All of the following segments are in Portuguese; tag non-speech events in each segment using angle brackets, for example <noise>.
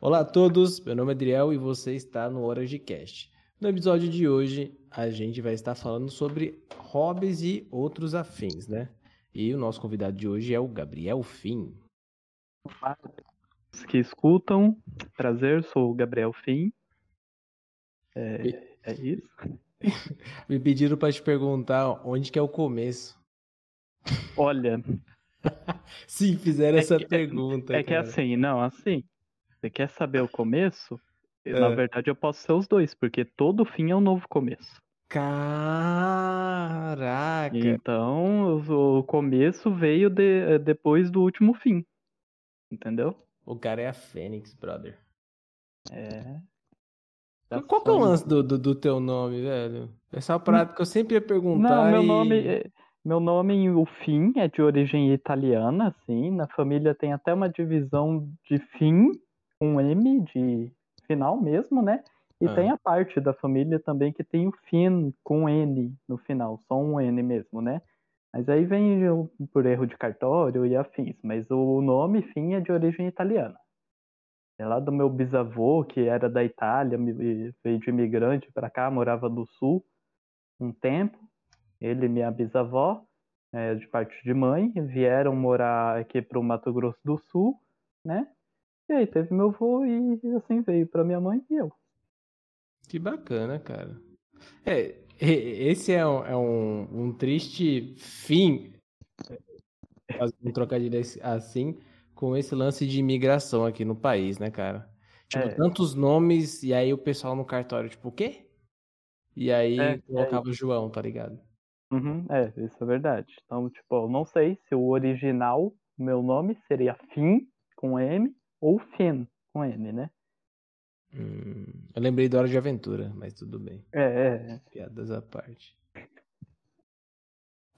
Olá a todos, meu nome é Adriel e você está no Horas de Cast. No episódio de hoje, a gente vai estar falando sobre hobbies e outros afins, né? E o nosso convidado de hoje é o Gabriel Fim. Olá, que escutam, prazer, sou o Gabriel Fim. É, é isso. <laughs> Me pediram para te perguntar onde que é o começo. Olha. <laughs> Sim, fizeram é essa que, pergunta. É, é que é assim, não, assim. Você quer saber o começo? É. Na verdade, eu posso ser os dois, porque todo fim é um novo começo. Caraca! Então, o começo veio de, depois do último fim. Entendeu? O cara é a Fênix, brother. É. Qual que é o lance do, do, do, teu nome, velho? Essa é uma parada que eu sempre ia perguntar. Não, meu e... nome. É, meu nome, o Fim, é de origem italiana, assim. Na família tem até uma divisão de Fim um M de final mesmo, né? E ah. tem a parte da família também que tem o Finn com N no final, só um N mesmo, né? Mas aí vem por erro de cartório e afins. Mas o nome Finn é de origem italiana. É lá do meu bisavô, que era da Itália, veio de imigrante para cá, morava no sul um tempo. Ele e minha bisavó, é, de parte de mãe, vieram morar aqui para o Mato Grosso do Sul, né? E aí teve meu avô e assim veio para minha mãe e eu. Que bacana, cara. É, esse é um, é um, um triste fim, um trocadilho assim, com esse lance de imigração aqui no país, né, cara? Tipo, é. tantos nomes, e aí o pessoal no cartório, tipo, o quê? E aí é, colocava é. João, tá ligado? Uhum, é, isso é verdade. Então, tipo, eu não sei se o original, meu nome, seria Fim, com M, ou Fen, com N, né? Hum, eu lembrei da Hora de Aventura, mas tudo bem. É, é. é. Piadas à parte.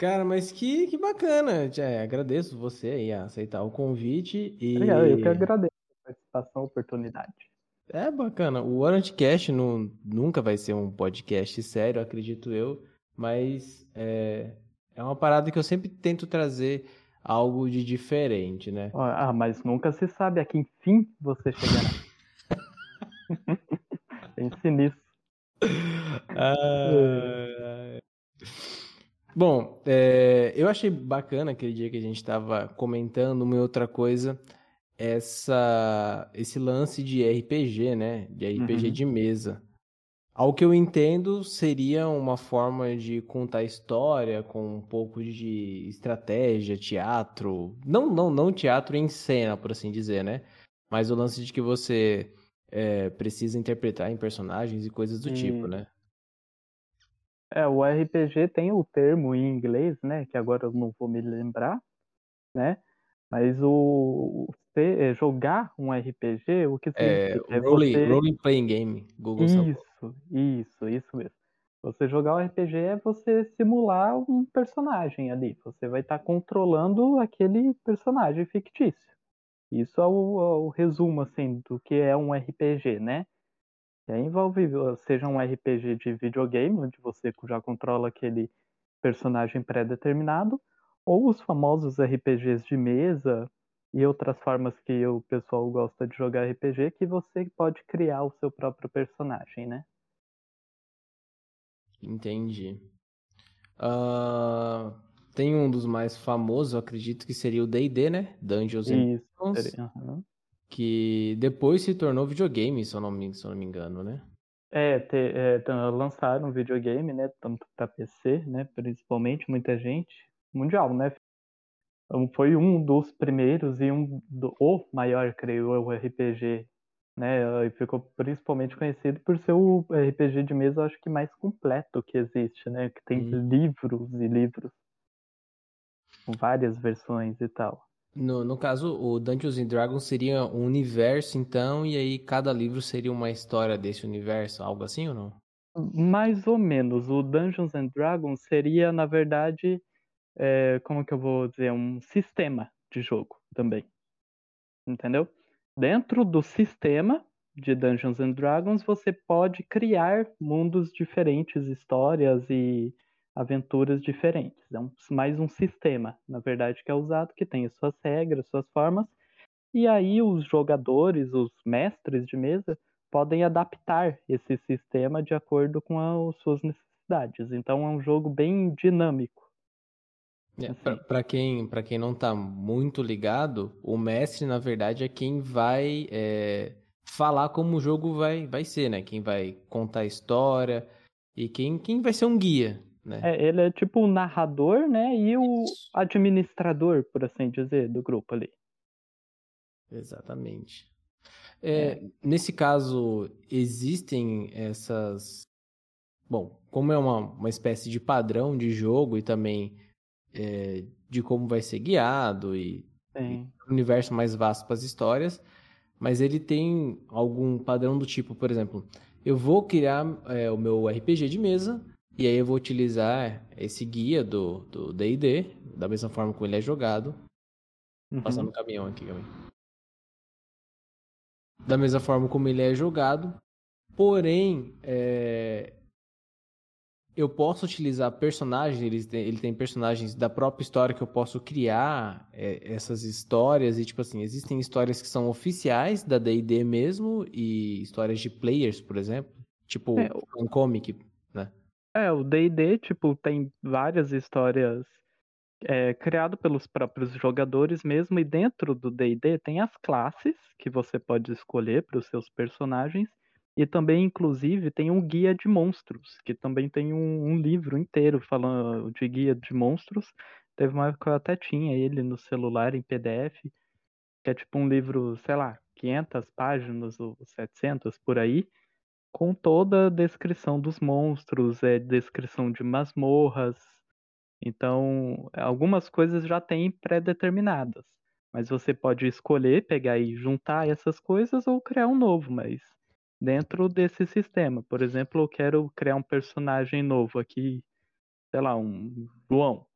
Cara, mas que, que bacana. É, agradeço você aí a aceitar o convite. E... Obrigado, eu que agradeço a participação, a oportunidade. É bacana. O Warrantcast não, nunca vai ser um podcast sério, acredito eu. Mas é, é uma parada que eu sempre tento trazer algo de diferente, né? Ah, mas nunca se sabe a que enfim você chegará. <laughs> Pense nisso. Ah, bom, é, eu achei bacana aquele dia que a gente estava comentando uma outra coisa, essa, esse lance de RPG, né? De RPG uhum. de mesa. Ao que eu entendo, seria uma forma de contar história com um pouco de estratégia, teatro. Não, não, não teatro em cena, por assim dizer, né? Mas o lance de que você é, precisa interpretar em personagens e coisas do tipo, né? É, o RPG tem o termo em inglês, né? Que agora eu não vou me lembrar, né? Mas o, é, jogar um RPG, o que significa? É, é role, você... role playing game, Google Isso, isso, isso mesmo. Você jogar um RPG é você simular um personagem ali. Você vai estar tá controlando aquele personagem fictício. Isso é o, é o, resumo, assim, do que é um RPG, né? E aí envolve, seja um RPG de videogame, onde você já controla aquele personagem pré-determinado, ou os famosos RPGs de mesa, e outras formas que o pessoal gosta de jogar RPG que você pode criar o seu próprio personagem, né? Entendi. Uh, tem um dos mais famosos, acredito que seria o D&D, né? Dungeons Isso, Dragons. Uhum. Que depois se tornou videogame, se eu não me, se eu não me engano, né? É, te, é, lançaram um videogame, né? Tanto para PC, né? Principalmente, muita gente. Mundial, né? Então, foi um dos primeiros e um do, o maior, creio eu, RPG, né? E ficou principalmente conhecido por ser o RPG de mesa, acho que mais completo que existe, né? Que tem hum. livros e livros, com várias versões e tal. No, no caso, o Dungeons and Dragons seria um universo, então, e aí cada livro seria uma história desse universo, algo assim ou não? Mais ou menos. O Dungeons and Dragons seria, na verdade, é, como que eu vou dizer, um sistema de jogo também. Entendeu? Dentro do sistema de Dungeons and Dragons, você pode criar mundos diferentes, histórias e aventuras diferentes. É um, mais um sistema, na verdade, que é usado, que tem as suas regras, suas formas, e aí os jogadores, os mestres de mesa, podem adaptar esse sistema de acordo com as suas necessidades. Então é um jogo bem dinâmico. É. Para quem, quem não está muito ligado, o mestre, na verdade, é quem vai é, falar como o jogo vai, vai ser, né? Quem vai contar a história e quem, quem vai ser um guia, né? É, ele é tipo o narrador, né? E o administrador, por assim dizer, do grupo ali. Exatamente. É, é. Nesse caso, existem essas. Bom, como é uma, uma espécie de padrão de jogo e também é, de como vai ser guiado e, e um universo mais vasto para as histórias, mas ele tem algum padrão do tipo, por exemplo, eu vou criar é, o meu RPG de mesa e aí eu vou utilizar esse guia do D&D, da mesma forma como ele é jogado. Uhum. Passando o caminhão aqui, caminhão da mesma forma como ele é jogado. Porém, é... eu posso utilizar personagens, ele tem, ele tem, personagens da própria história que eu posso criar é, essas histórias. E, tipo assim, existem histórias que são oficiais da DD mesmo, e histórias de players, por exemplo. Tipo, é, um comic, né? É, o D&D, tipo, tem várias histórias é, criado pelos próprios jogadores mesmo, e dentro do D&D tem as classes que você pode escolher para os seus personagens, e também, inclusive, tem um guia de monstros, que também tem um, um, livro inteiro falando de guia de monstros. Teve uma época que eu até tinha ele no celular em PDF, que é tipo um livro, sei lá, 500 páginas ou 700 por aí, com toda a descrição dos monstros, é descrição de masmorras, então, algumas coisas já têm pré-determinadas, mas você pode escolher pegar e juntar essas coisas ou criar um novo, mas dentro desse sistema. Por exemplo, eu quero criar um personagem novo aqui, sei lá, um João.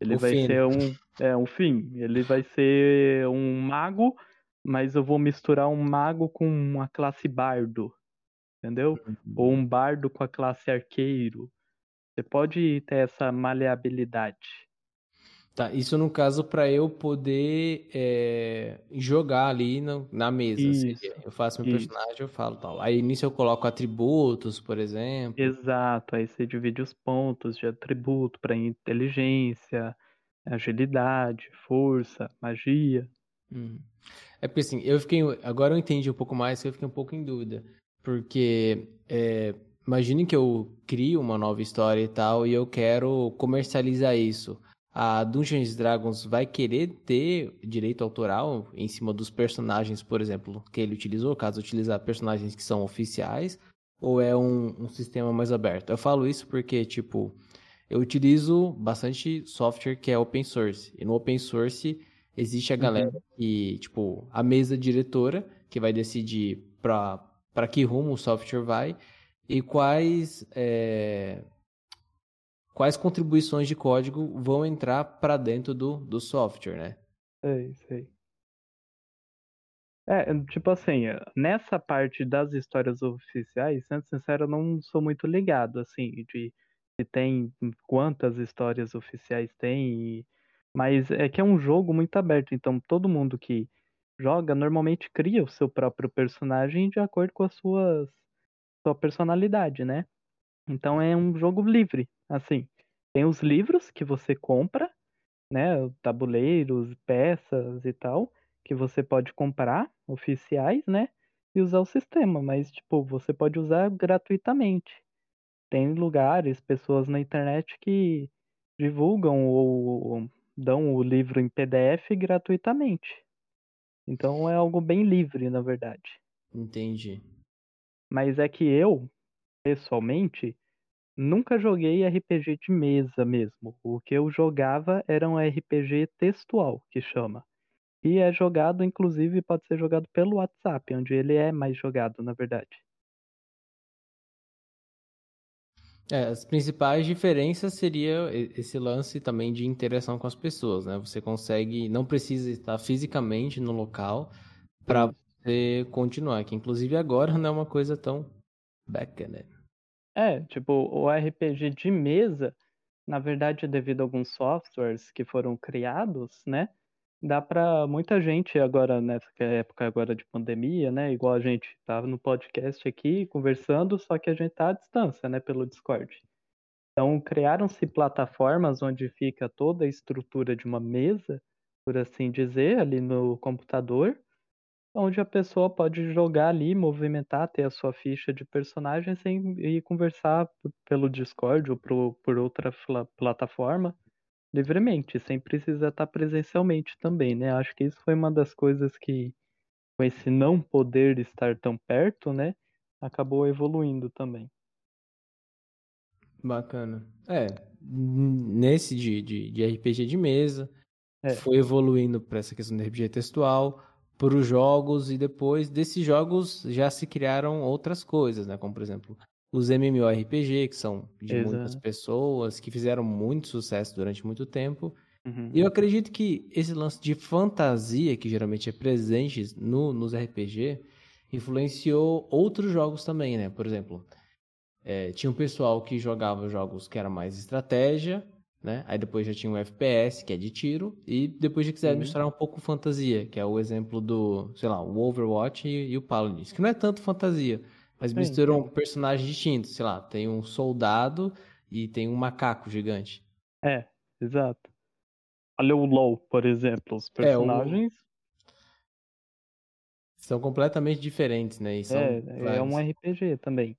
Ele o vai fim. ser um, é, um fim. Ele vai ser um mago, mas eu vou misturar um mago com uma classe bardo, entendeu? Uhum. Ou um bardo com a classe arqueiro. Você pode ter essa maleabilidade. Tá, isso no caso para eu poder é, jogar ali no, na mesa. Isso, eu faço meu isso. personagem, eu falo tal. Aí nisso eu coloco atributos, por exemplo. Exato, aí você divide os pontos de atributo para inteligência, agilidade, força, magia. Hum. É porque assim, eu fiquei. Agora eu entendi um pouco mais, eu fiquei um pouco em dúvida. Porque é, imagine que eu crio uma nova história e tal, e eu quero comercializar isso. A Dungeons Dragons vai querer ter direito autoral em cima dos personagens, por exemplo, que ele utilizou, caso utilizar personagens que são oficiais, ou é um, um sistema mais aberto? Eu falo isso porque, tipo, eu utilizo bastante software que é open source. E no open source existe a galera uhum. que, tipo, a mesa diretora que vai decidir para que rumo o software vai e quais é, quais contribuições de código vão entrar para dentro do, do software, né? Sei, sei. É, tipo assim, nessa parte das histórias oficiais, sendo sincero, eu não sou muito ligado, assim, de se tem quantas histórias oficiais tem, e... mas é que é um jogo muito aberto, então todo mundo que joga normalmente cria o seu próprio personagem de acordo com suas sua personalidade, né? Então é um jogo livre, assim. Tem os livros que você compra, né? Tabuleiros, peças e tal, que você pode comprar, oficiais, né? E usar o sistema, mas, tipo, você pode usar gratuitamente. Tem lugares, pessoas na internet que divulgam ou dão o livro em PDF gratuitamente. Então é algo bem livre, na verdade. Entendi. Mas é que eu, pessoalmente, nunca joguei RPG de mesa mesmo. O que eu jogava era um RPG textual, que chama. E é jogado, inclusive, pode ser jogado pelo WhatsApp, onde ele é mais jogado, na verdade. É, as principais diferenças seria esse lance também de interação com as pessoas, né? Você consegue, não precisa estar fisicamente no local para você continuar, que inclusive agora não é uma coisa tão bacana. É, tipo, o RPG de mesa, na verdade, devido a alguns softwares que foram criados, né? dá para muita gente agora nessa época agora de pandemia, né? Igual a gente tá no podcast aqui conversando, só que a gente tá à distância, né, pelo Discord. Então criaram-se plataformas onde fica toda a estrutura de uma mesa, por assim dizer, ali no computador, onde a pessoa pode jogar ali, movimentar, ter a sua ficha de personagem sem ir conversar pelo Discord ou por, por outra plataforma livremente, sem precisar estar presencialmente também, né? Acho que isso foi uma das coisas que, com esse não poder estar tão perto, né, acabou evoluindo também. Bacana. É, nesse de, de, de RPG de mesa, é. foi evoluindo para essa questão de RPG textual, para os jogos, e depois desses jogos já se criaram outras coisas, né? Como, por exemplo, os MMORPG, que são de Exato. muitas pessoas, que fizeram muito sucesso durante muito tempo. Uhum. E eu acredito que esse lance de fantasia, que geralmente é presente no, nos RPG, influenciou outros jogos também, né? Por exemplo, é, tinha um pessoal que jogava jogos que era mais estratégia, né? Aí depois já tinha o FPS, que é de tiro, e depois já quiseram uhum. misturar um pouco fantasia, que é o exemplo do, sei lá, o Overwatch e, e o Paladins, que não é tanto fantasia, mas misturam um personagens distintos, sei lá, tem um soldado e tem um macaco gigante. É, exato. Olha o LoL, por exemplo, os personagens... É, o... São completamente diferentes, né? E são é, é um RPG também.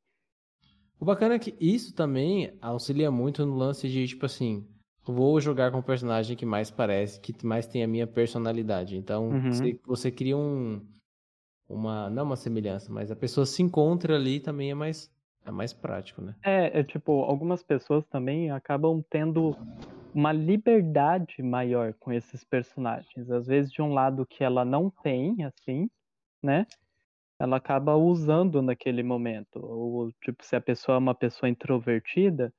O bacana é que isso também auxilia muito no lance de, tipo assim, vou jogar com o personagem que mais parece, que mais tem a minha personalidade. Então, uhum. você, você cria um, uma não uma semelhança, mas a pessoa se encontra ali também é mais é mais prático, né? É, é tipo, algumas pessoas também acabam tendo uma liberdade maior com esses personagens. Às vezes de um lado que ela não tem, assim, né? Ela acaba usando naquele momento. Ou, tipo, se a pessoa é uma pessoa introvertida,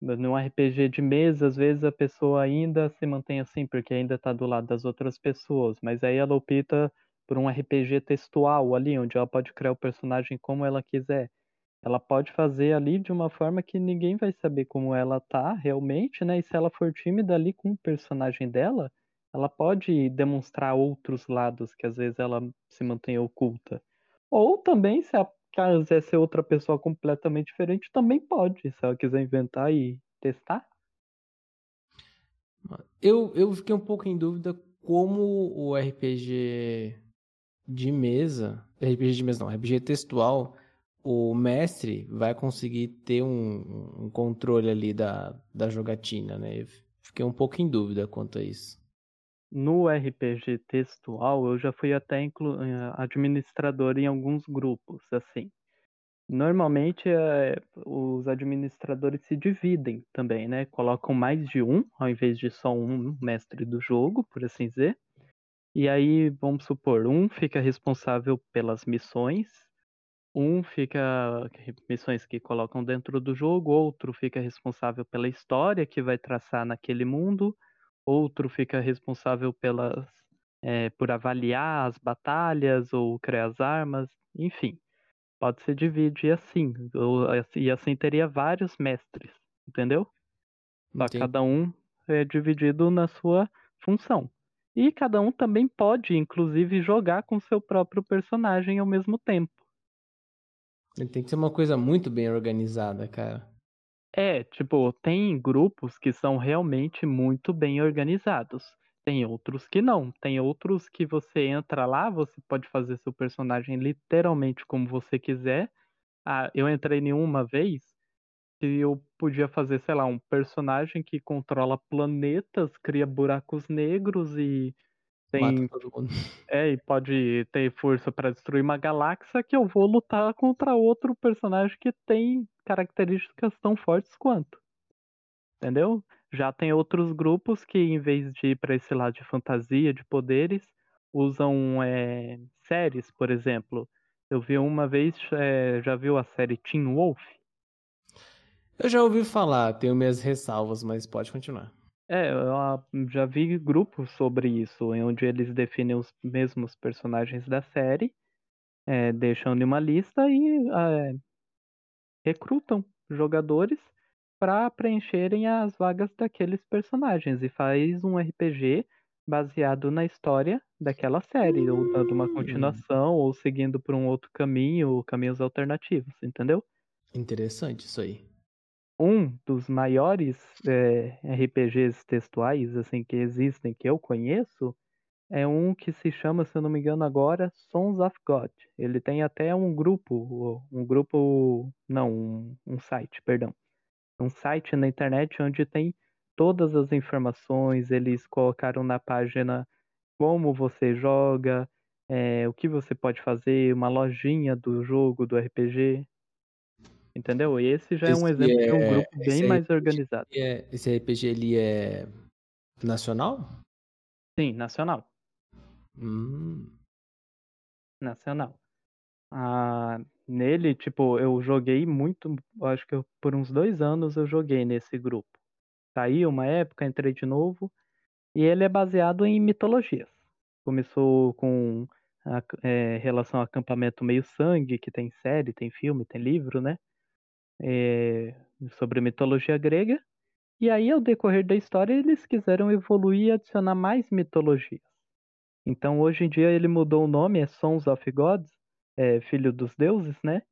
num RPG de mesa, às vezes a pessoa ainda se mantém assim, porque ainda tá do lado das outras pessoas. Mas aí ela opta por um RPG textual ali, onde ela pode criar o personagem como ela quiser. Ela pode fazer ali de uma forma que ninguém vai saber como ela tá realmente, né? E se ela for tímida ali com o personagem dela, ela pode demonstrar outros lados que às vezes ela se mantém oculta. Ou também, se ela quiser ser outra pessoa completamente diferente, também pode, se ela quiser inventar e testar. Eu, eu fiquei um pouco em dúvida como o RPG de mesa, RPG de mesa não, RPG textual, o mestre vai conseguir ter um, um controle ali da, da jogatina, né? Eu fiquei um pouco em dúvida quanto a isso. No RPG textual, eu já fui até inclu... Eh, administrador em alguns grupos, assim. Normalmente, é, os administradores se dividem também, né? Colocam mais de um, ao invés de só um mestre do jogo, por assim dizer. E aí, vamos supor, um fica responsável pelas missões, um fica missões que colocam dentro do jogo, outro fica responsável pela história que vai traçar naquele mundo, outro fica responsável pelas é, por avaliar as batalhas ou criar as armas, enfim, pode se dividir assim, ou, e assim teria vários mestres, entendeu? Cada um é dividido na sua função. E cada um também pode, inclusive, jogar com seu próprio personagem ao mesmo tempo. Tem que ser uma coisa muito bem organizada, cara. É, tipo, tem grupos que são realmente muito bem organizados. Tem outros que não. Tem outros que você entra lá, você pode fazer seu personagem literalmente como você quiser. Ah, eu entrei em uma vez que eu podia fazer, sei lá, um personagem que controla planetas, cria buracos negros e tem <laughs> é e pode ter força para destruir uma galáxia que eu vou lutar contra outro personagem que tem características tão fortes quanto. Entendeu? Já tem outros grupos que em vez de ir para esse lado de fantasia, de poderes, usam é, séries, por exemplo. Eu vi uma vez, é, já viu a série Teen Wolf? Eu já ouvi falar, tenho minhas ressalvas, mas pode continuar. É, eu já vi grupos sobre isso, em onde eles definem os mesmos personagens da série, é, deixam em uma lista e é, recrutam jogadores para preencherem as vagas daqueles personagens e faz um RPG baseado na história daquela série, ou dando uma Hum. continuação, ou seguindo por um outro caminho, ou caminhos alternativos, entendeu? Interessante isso aí. Um dos maiores é, RPGs textuais assim que existem, que eu conheço, é um que se chama, se eu não me engano agora, Sons of God. Ele tem até um grupo, um grupo, não, um, um site, perdão. Um site na internet onde tem todas as informações, eles colocaram na página como você joga, é, o que você pode fazer, uma lojinha do jogo, do RPG. Entendeu? E esse já é um Esse exemplo de um é- grupo bem esse mais RPG organizado. É- esse RPG ele é nacional? Sim, nacional. Hum. Nacional. Ah, nele, tipo, eu joguei muito, acho que eu- por uns dois anos eu joguei nesse grupo. Saí uma época, entrei de novo, e ele é baseado em mitologias. Começou com a é, relação ao acampamento meio sangue, que tem série, tem filme, tem livro, né? É, sobre mitologia grega. E aí, ao decorrer da história, eles quiseram evoluir e adicionar mais mitologias. Então, hoje em dia, ele mudou o nome, é Sons of Gods, é Filho dos Deuses, né?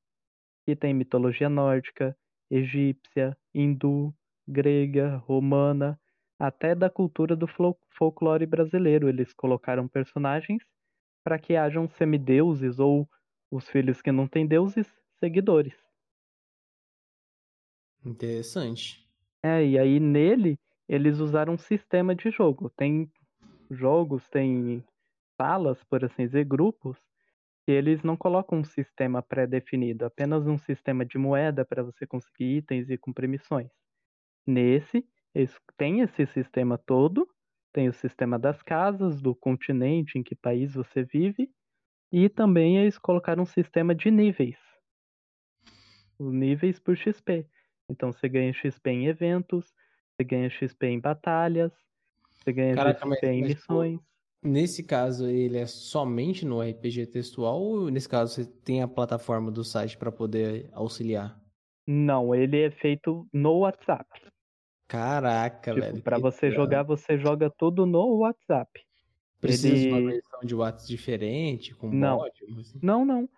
E tem mitologia nórdica, egípcia, hindu, grega, romana, até da cultura do fol- folclore brasileiro. Eles colocaram personagens para que hajam semideuses ou os filhos que não têm deuses, seguidores. Interessante. É, e aí nele eles usaram um sistema de jogo. Tem jogos, tem salas, por assim dizer, grupos, que eles não colocam um sistema pré-definido, apenas um sistema de moeda para você conseguir itens e cumprir missões. Nesse, eles têm esse sistema todo, tem o sistema das casas, do continente, em que país você vive, e também eles colocaram um sistema de níveis. Os níveis por XP. Então você ganha XP em eventos, você ganha XP em batalhas, você ganha Caraca, mas- XP em mas, tipo, missões. Nesse caso, ele é somente no RPG textual ou nesse caso você tem a plataforma do site para poder auxiliar? Não, ele é feito no WhatsApp. Caraca, Tipo, velho. para você jogar, você joga tudo no WhatsApp. Precisa de uma ele- versão de WhatsApp diferente, com Não. mod? assim? Não, não.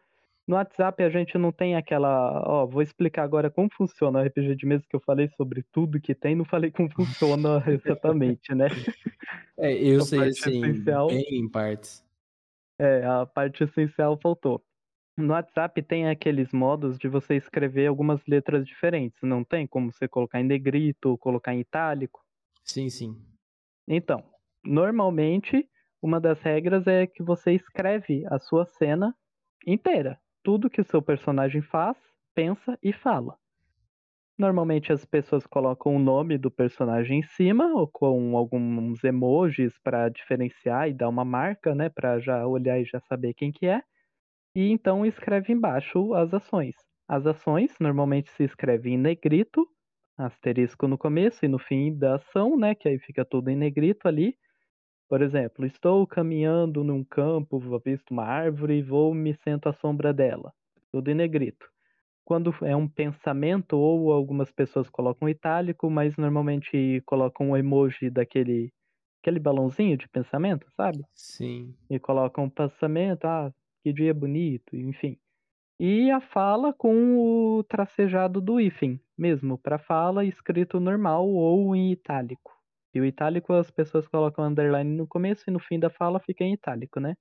No WhatsApp a gente não tem aquela. Ó, vou explicar agora como funciona o RPG de mesa que eu falei sobre tudo que tem, não falei como funciona <laughs> exatamente, né? É, eu A sei assim, essencial- em partes. É, a parte essencial faltou. No WhatsApp tem aqueles modos de você escrever algumas letras diferentes, não tem como você colocar em negrito ou colocar em itálico. Sim, sim. Então, normalmente, uma das regras é que você escreve a sua cena inteira. Tudo que o seu personagem faz, pensa e fala. Normalmente as pessoas colocam o nome do personagem em cima, ou com alguns emojis para diferenciar e dar uma marca, né? Para já olhar e já saber quem que é. E então escreve embaixo as ações. As ações normalmente se escreve em negrito, asterisco no começo e no fim da ação, né? Que aí fica tudo em negrito ali. Por exemplo, estou caminhando num campo, visto uma árvore e vou me sento à sombra dela. Tudo em negrito. Quando é um pensamento, ou algumas pessoas colocam itálico, mas normalmente colocam um emoji daquele aquele balãozinho de pensamento, sabe? Sim. E colocam um pensamento, ah, que dia bonito, enfim. E a fala com o tracejado do hífen mesmo, para fala escrito normal ou em itálico. E o itálico as pessoas colocam underline no começo e no fim da fala fica em itálico, né?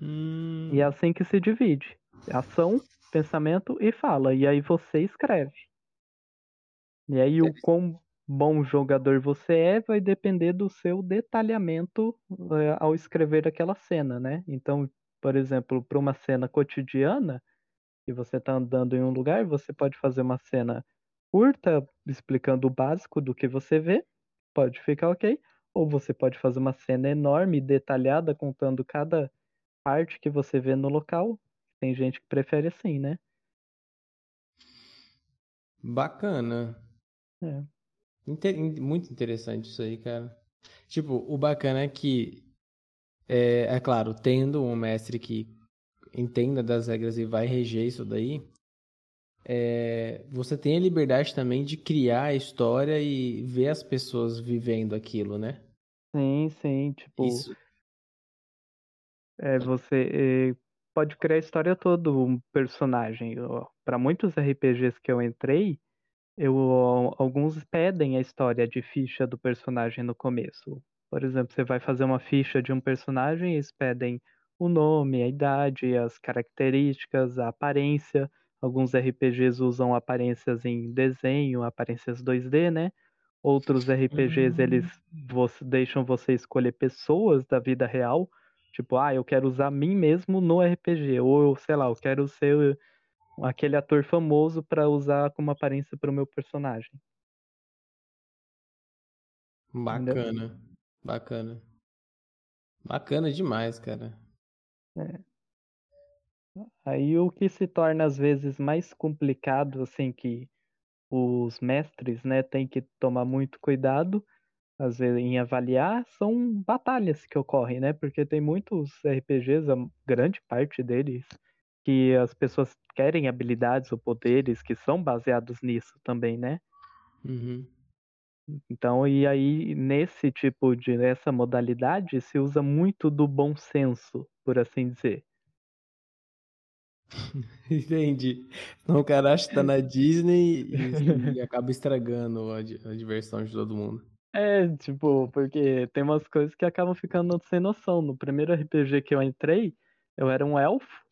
Hum, E é assim que se divide. Ação, pensamento e fala. E aí você escreve. E aí o quão bom jogador você é vai depender do seu detalhamento eh, ao escrever aquela cena, né? Então, por exemplo, para uma cena cotidiana, e você está andando em um lugar, você pode fazer uma cena curta, explicando o básico do que você vê, pode ficar ok. Ou você pode fazer uma cena enorme, detalhada, contando cada parte que você vê no local. Tem gente que prefere assim, né? Bacana. É. Inte- muito interessante isso aí, cara. Tipo, o bacana é que, é, é claro, tendo um mestre que entenda das regras e vai reger isso daí, é, você tem a liberdade também de criar a história e ver as pessoas vivendo aquilo, né? Sim, sim, tipo. Isso. É, você é, pode criar a história toda, um personagem. Para muitos RPGs que eu entrei, eu, alguns pedem a história de ficha do personagem no começo. Por exemplo, você vai fazer uma ficha de um personagem, eles pedem o nome, a idade, as características, a aparência. Alguns RPGs usam aparências em desenho, aparências 2D, né? Outros RPGs, uhum. eles você, deixam você escolher pessoas da vida real. Tipo, ah, eu quero usar mim mesmo no RPG. Ou, sei lá, eu quero ser aquele ator famoso para usar como aparência para o meu personagem. Bacana, Entendeu? bacana. Bacana demais, cara. É. Aí o que se torna às vezes mais complicado, assim, que os mestres, né, têm que tomar muito cuidado, às vezes em avaliar, são batalhas que ocorrem, né? Porque tem muitos RPGs, a grande parte deles, que as pessoas querem habilidades ou poderes que são baseados nisso também, né? Uhum. Então, e aí, nesse tipo de, nessa modalidade, se usa muito do bom senso, por assim dizer. <laughs> Entendi. Então o cara acha que tá na Disney e, acaba estragando a, a, diversão de todo mundo. É, tipo, porque tem umas coisas que acabam ficando sem noção. No primeiro RPG que eu entrei, eu era um elfo.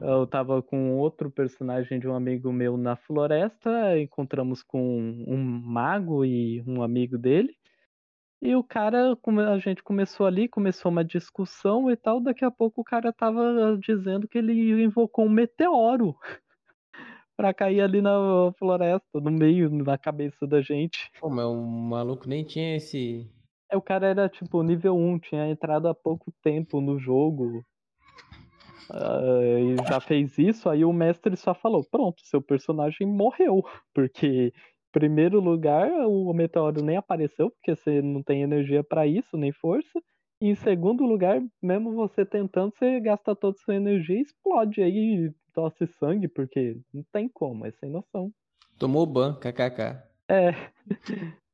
Eu tava com outro personagem de um amigo meu na floresta. Encontramos com um mago e um amigo dele. E o cara, a gente começou ali, começou uma discussão e tal. Daqui a pouco o cara tava dizendo que ele invocou um meteoro <laughs> pra cair ali na floresta, no meio, na cabeça da gente. Pô, mas o maluco nem tinha esse. É, o cara era tipo nível 1, tinha entrado há pouco tempo no jogo. Uh, e já fez isso, aí o mestre só falou: pronto, seu personagem morreu. <laughs> Porque primeiro lugar, o meteoro nem apareceu, porque você não tem energia para isso, nem força. E em segundo lugar, mesmo você tentando, você gasta toda a sua energia e explode aí, tosse sangue, porque não tem como, é sem noção. Tomou ban, kkk. É. <laughs>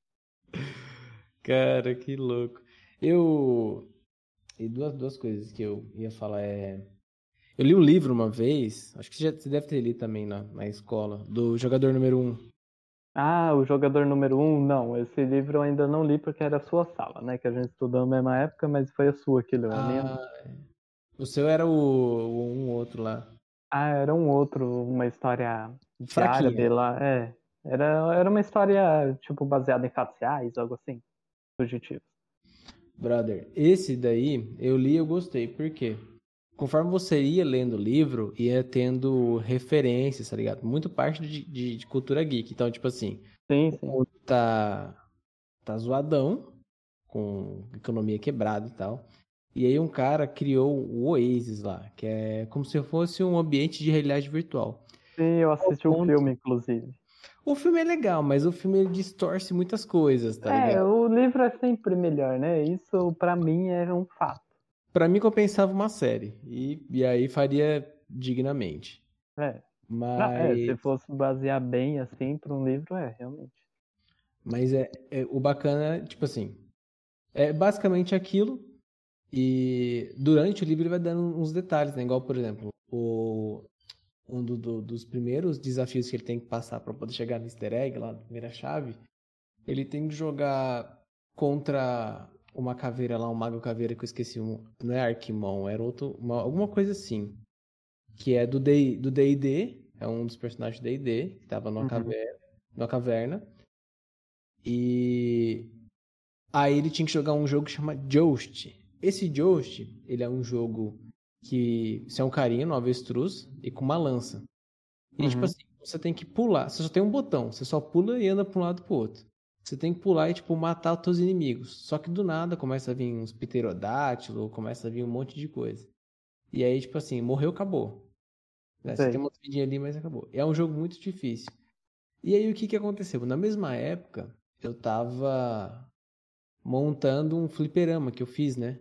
Cara, que louco. Eu. E duas, duas coisas que eu ia falar é. Eu li um livro uma vez, acho que você, já, você deve ter lido também na, na escola, do jogador número 1, um, ah, o jogador número um, não. Esse livro eu ainda não li porque era a sua sala, né? Que a gente estudou na mesma época, mas foi a sua que leu, ah, minha. O seu era o, o, um outro lá. Ah, era um outro, uma história de árabe lá. É. Era, era uma história, tipo, baseada em fatos reais, algo assim. Fugitivo. Brother, esse daí eu li e eu gostei. Por quê? Conforme você ia lendo o livro, ia tendo referências, tá ligado? Muito parte de, de, de cultura geek. Então, tipo assim, sim, sim. tá, tá zoadão, com economia quebrada e tal. E aí um cara criou o Oasis lá, que é como se fosse um ambiente de realidade virtual. Sim, eu assisti o um filme, inclusive. O filme é legal, mas o filme distorce muitas coisas, tá é, ligado? É, o livro é sempre melhor, né? Isso para mim é um fato para mim compensava uma série. E, e aí faria dignamente. É. Mas... É, se fosse basear bem assim para um livro, é, realmente. Mas é, é, o bacana, tipo assim, é basicamente aquilo. E durante o livro ele vai dando uns detalhes, né? Igual, por exemplo, o, um do, do, dos primeiros desafios que ele tem que passar para poder chegar no easter egg, lá na primeira chave, ele tem que jogar contra uma caveira lá, um mago caveira que eu esqueci, um, não é Arquimon, era outro, uma, alguma coisa assim, que é do D&D, do D&D, é um dos personagens do D&D, que tava numa, uhum. caverna, numa caverna, e aí ele tinha que jogar um jogo que chama Joust. Esse Joust, ele é um jogo que você é um carinha no avestruz e com uma lança. E tipo uhum. tipo assim, você tem que pular, você só tem um botão, você só pula e anda para um lado pro outro. Você tem que pular e, tipo, matar os teus inimigos. Só que do nada começa a vir uns pterodátilos, começa a vir um monte de coisa. E aí, tipo assim, morreu, acabou. Né? Você tem uma vidinha ali, mas acabou. É um jogo muito difícil. E aí, o que que aconteceu? Na mesma época, eu tava montando um fliperama que eu fiz, né?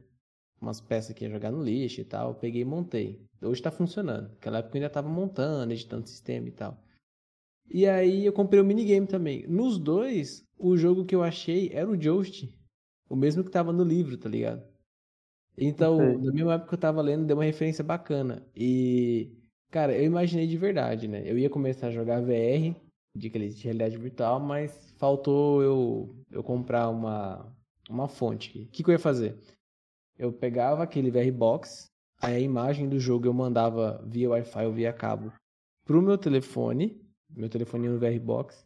Umas peças que ia jogar no lixo e tal. Eu peguei e montei. Hoje tá funcionando. Naquela época eu ainda tava montando, editando sistema e tal. E aí eu comprei o minigame também. Nos dois, o jogo que eu achei era o Joust. o mesmo que tava no livro, tá ligado? Então, na mesma época que eu tava lendo, deu uma referência bacana. E, cara, eu imaginei de verdade, né? Eu ia começar a jogar VR, de realidade virtual, mas faltou eu, eu comprar uma, uma fonte. O que, que eu ia fazer? Eu pegava aquele VR Box, aí a imagem do jogo eu mandava via Wi-Fi ou via cabo pro meu telefone, meu telefone no VR Box,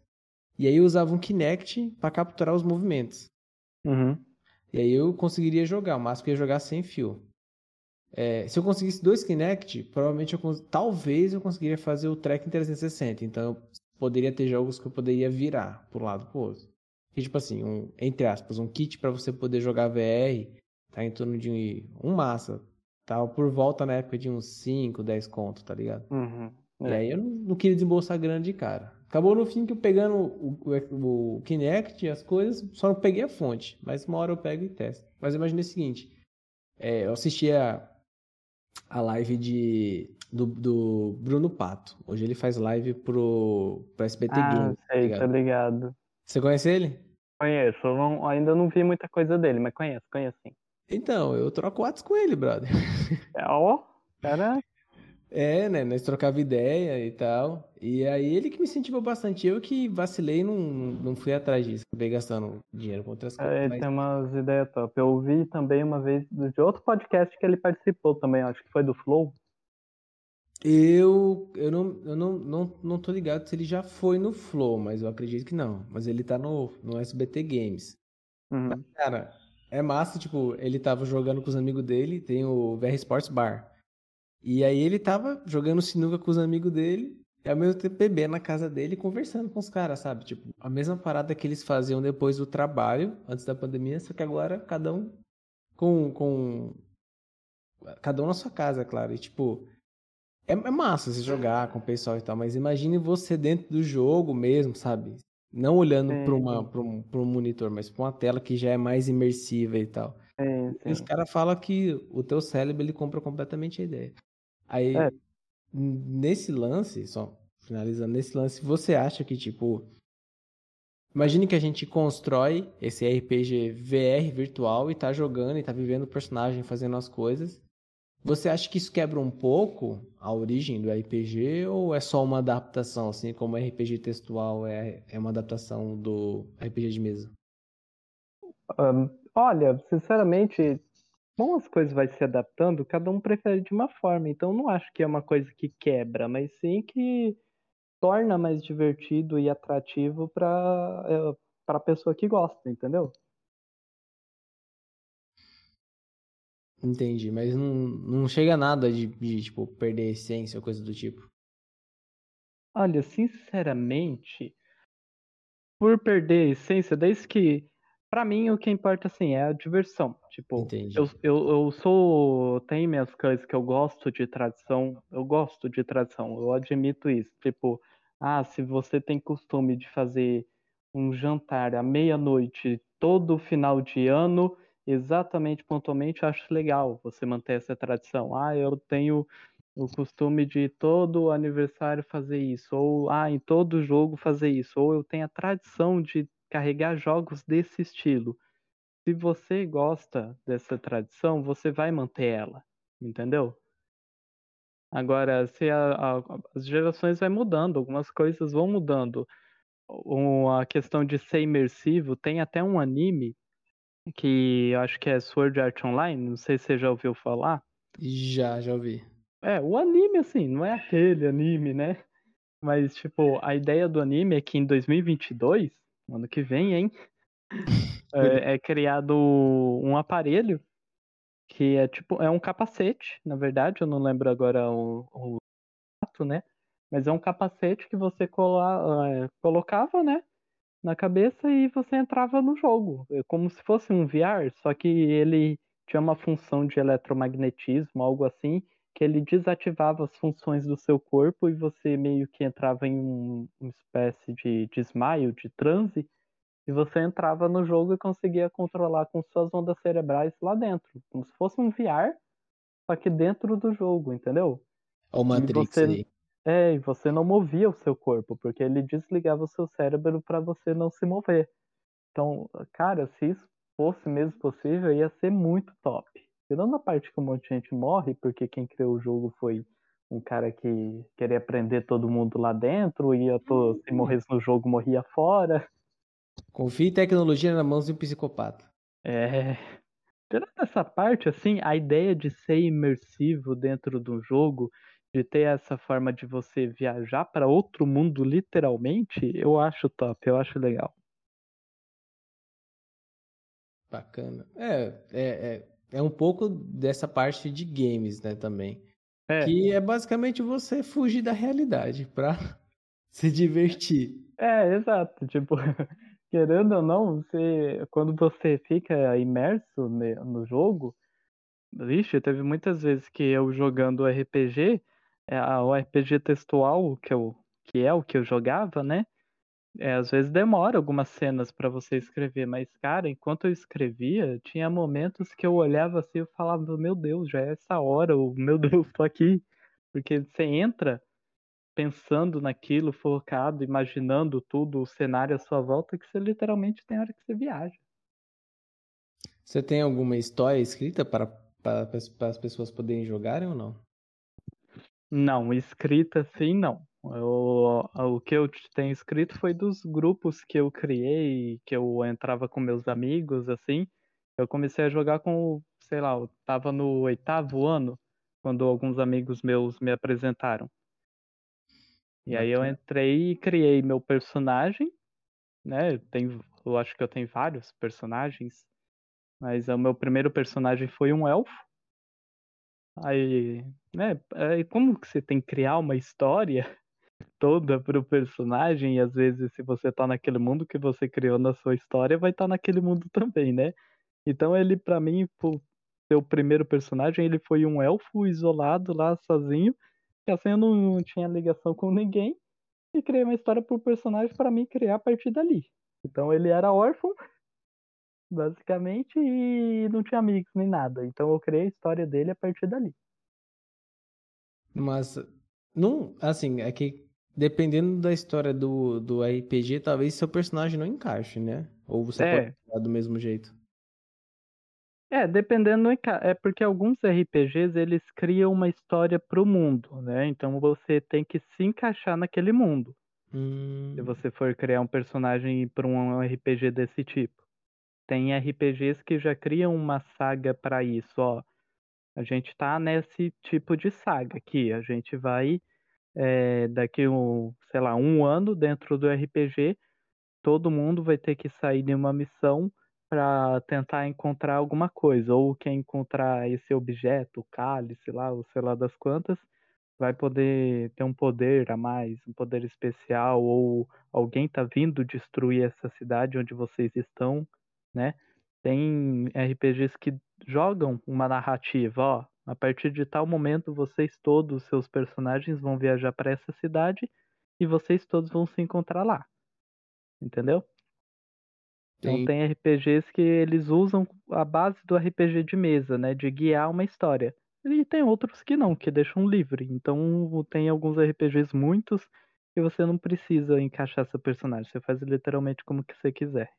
e aí eu usava um Kinect para capturar os movimentos. Uhum. E aí eu conseguiria jogar, o máximo que eu ia jogar sem fio. É, se eu conseguisse dois Kinect, provavelmente eu talvez eu conseguiria fazer o track em 360. Então eu poderia ter jogos que eu poderia virar pro lado pro outro. Que, tipo assim, um, entre aspas, um kit para você poder jogar VR tá em torno de um massa. Tá por volta na época de uns 5, 10 conto, tá ligado? Uhum. E É. aí eu não, não queria desembolsar grana de cara. Acabou no fim que eu pegando o, o, o Kinect e as coisas, só não peguei a fonte. Mas uma hora eu pego e testo. Mas eu imaginei o seguinte: é, eu assisti a, a live de, do, do Bruno Pato. Hoje ele faz live pro, pro SBT Ah, Games. tá sei, tá ligado. Você conhece ele? Conheço, não- ainda não vi muita coisa dele, mas conheço, conheço sim. Então, eu troco WhatsApp com ele, brother. É, ó, <laughs> cara, É, né? Nós trocava ideia e tal. E aí ele que me incentivou bastante. Eu que vacilei, não, não fui atrás disso. Acabei gastando dinheiro com outras coisas. é, ele mas- tem umas ideias top. Eu ouvi também uma vez de outro podcast que ele participou também, acho que foi do Flow. Eu, eu, não, eu não, não, não tô ligado se ele já foi no Flow, mas eu acredito que não. Mas ele tá no, no SBT Games. Uhum. Cara, é massa, tipo, ele tava jogando com os amigos dele, tem o VR Sports Bar. E aí ele tava jogando sinuca com os amigos dele, e ao mesmo tempo bebendo na casa dele conversando com os caras, sabe? Tipo, a mesma parada que eles faziam depois do trabalho, antes da pandemia, só que agora cada um com, com... Cada um na sua casa, é claro. E tipo, é, é massa você jogar com o pessoal e tal, mas imagine você dentro do jogo mesmo, sabe? Não olhando Sim, para um, um monitor, mas para uma tela que já é mais imersiva e tal. E os caras falam que o teu cérebro ele compra completamente a ideia. Aí, É. nesse lance, só finalizando nesse lance, você acha que, tipo. Imagine que a gente constrói esse RPG VR virtual e tá jogando e tá vivendo o personagem, fazendo as coisas. Você acha que isso quebra um pouco a origem do RPG ou é só uma adaptação, assim como o RPG textual é, é uma adaptação do RPG de mesa? Ahn, olha, sinceramente, como as coisas vai se adaptando, cada um prefere de uma forma. Então, não acho que é uma coisa que quebra, mas sim que torna mais divertido e atrativo para para pessoa que gosta, entendeu? Entendi, mas não, não chega a nada de, de, tipo, perder a essência ou coisa do tipo. Olha, sinceramente, por perder a essência, desde que, pra mim, o que importa assim é a diversão. Tipo, Entendi. eu, eu, eu sou. Tem minhas coisas que eu gosto de tradição. Eu gosto de tradição, eu admito isso. Tipo, ah, se você tem costume de fazer um jantar à meia-noite todo final de ano, exatamente pontualmente, eu acho legal você manter essa tradição. Ah, eu tenho o costume de todo aniversário fazer isso, ou ah, em todo jogo fazer isso, ou eu tenho a tradição de carregar jogos desse estilo. Se você gosta dessa tradição, você vai manter ela, entendeu? Agora, se a- a- as gerações vai mudando, algumas coisas vão mudando. A questão de ser imersivo, tem até um anime que eu acho que é Sword Art Online, não sei se você já ouviu falar. Já, já ouvi. É, o anime, assim, não é aquele anime, né? Mas, tipo, a ideia do anime é que em 2022, ano que vem, hein? <laughs> É, é criado um aparelho que é tipo, é um capacete, na verdade, eu não lembro agora o, o ato, né? Mas é um capacete que você cola, é, colocava, né? Na cabeça e você entrava no jogo. É como se fosse um VR, só que ele tinha uma função de eletromagnetismo, algo assim, que ele desativava as funções do seu corpo e você meio que entrava em um, uma espécie de desmaio, de transe, e você entrava no jogo e conseguia controlar com suas ondas cerebrais lá dentro, como se fosse um VR, só que dentro do jogo, entendeu? Ó o Matrix você- aí. É, e você não movia o seu corpo, porque ele desligava o seu cérebro para você não se mover. Então, cara, se isso fosse mesmo possível, ia ser muito top. Tirando a parte que um monte de gente morre, porque quem criou o jogo foi um cara que queria prender todo mundo lá dentro, ia to... se uhum. morresse no jogo, morria fora. Confie em tecnologia na mão de um psicopata. É. Tirando essa parte, assim, a ideia de ser imersivo dentro do jogo, de ter essa forma de você viajar para outro mundo, literalmente, eu acho top, eu acho legal. Bacana. É, é, é, é um pouco dessa parte de games, né, também. É. Que é basicamente você fugir da realidade pra <laughs> se divertir. É, exato. Tipo, <laughs> querendo ou não, você, quando você fica imerso no jogo, vixe, teve muitas vezes que eu jogando RPG, é, o RPG textual, que, eu, que é o que eu jogava, né? É, às vezes demora algumas cenas para você escrever, mas, cara, enquanto eu escrevia, tinha momentos que eu olhava assim e falava, meu Deus, já é essa hora, ou meu <laughs> Deus, tô aqui. Porque você entra pensando naquilo, focado, imaginando tudo, o cenário à sua volta, que você literalmente tem hora que você viaja. Você tem alguma história escrita para, para, para as pessoas poderem jogarem ou não? Não, escrita sim, não. Eu, o que eu tenho escrito foi dos grupos que eu criei, que eu entrava com meus amigos, assim. Eu comecei a jogar com, sei lá, eu tava no oitavo ano, quando alguns amigos meus me apresentaram. E aí eu entrei e criei meu personagem, né? Eu, tenho, eu acho que eu tenho vários personagens, mas o meu primeiro personagem foi um elfo. Aí, né? Aí como que você tem que criar uma história toda pro personagem, e às vezes se você tá naquele mundo que você criou na sua história, vai estar tá naquele mundo <laughs> também, né? Então ele, para mim, por ser o primeiro personagem, ele foi um elfo isolado lá sozinho, que assim eu não tinha ligação com ninguém, e criei uma história pro personagem para mim criar a partir dali. Então ele era órfão, basicamente, e não tinha amigos nem nada. Então eu criei a história dele a partir dali. Mas, não, assim, é que dependendo da história do, do RPG, talvez seu personagem não encaixe, né? Ou você é. pode jogar do mesmo jeito. É, dependendo, é porque alguns RPGs eles criam uma história pro mundo, né? Então você tem que se encaixar naquele mundo. Hum. Se você for criar um personagem para um RPG desse tipo. Tem RPGs que já criam uma saga para isso, ó. A gente tá nesse tipo de saga aqui. A gente vai é, daqui um, sei lá, um ano dentro do RPG, todo mundo vai ter que sair de uma missão para tentar encontrar alguma coisa, ou quem encontrar esse objeto, o cálice lá, ou sei lá das quantas, vai poder ter um poder a mais, um poder especial, ou alguém tá vindo destruir essa cidade onde vocês estão, né? Tem RPGs que jogam uma narrativa, ó, a partir de tal momento, vocês todos, seus personagens, vão viajar para essa cidade e vocês todos vão se encontrar lá. Entendeu? Então tem RPGs que eles usam a base do RPG de mesa, né? De guiar uma história. E tem outros que não, que deixam livre. Então tem alguns RPGs muitos que você não precisa encaixar seu personagem. Você faz literalmente como que você quiser.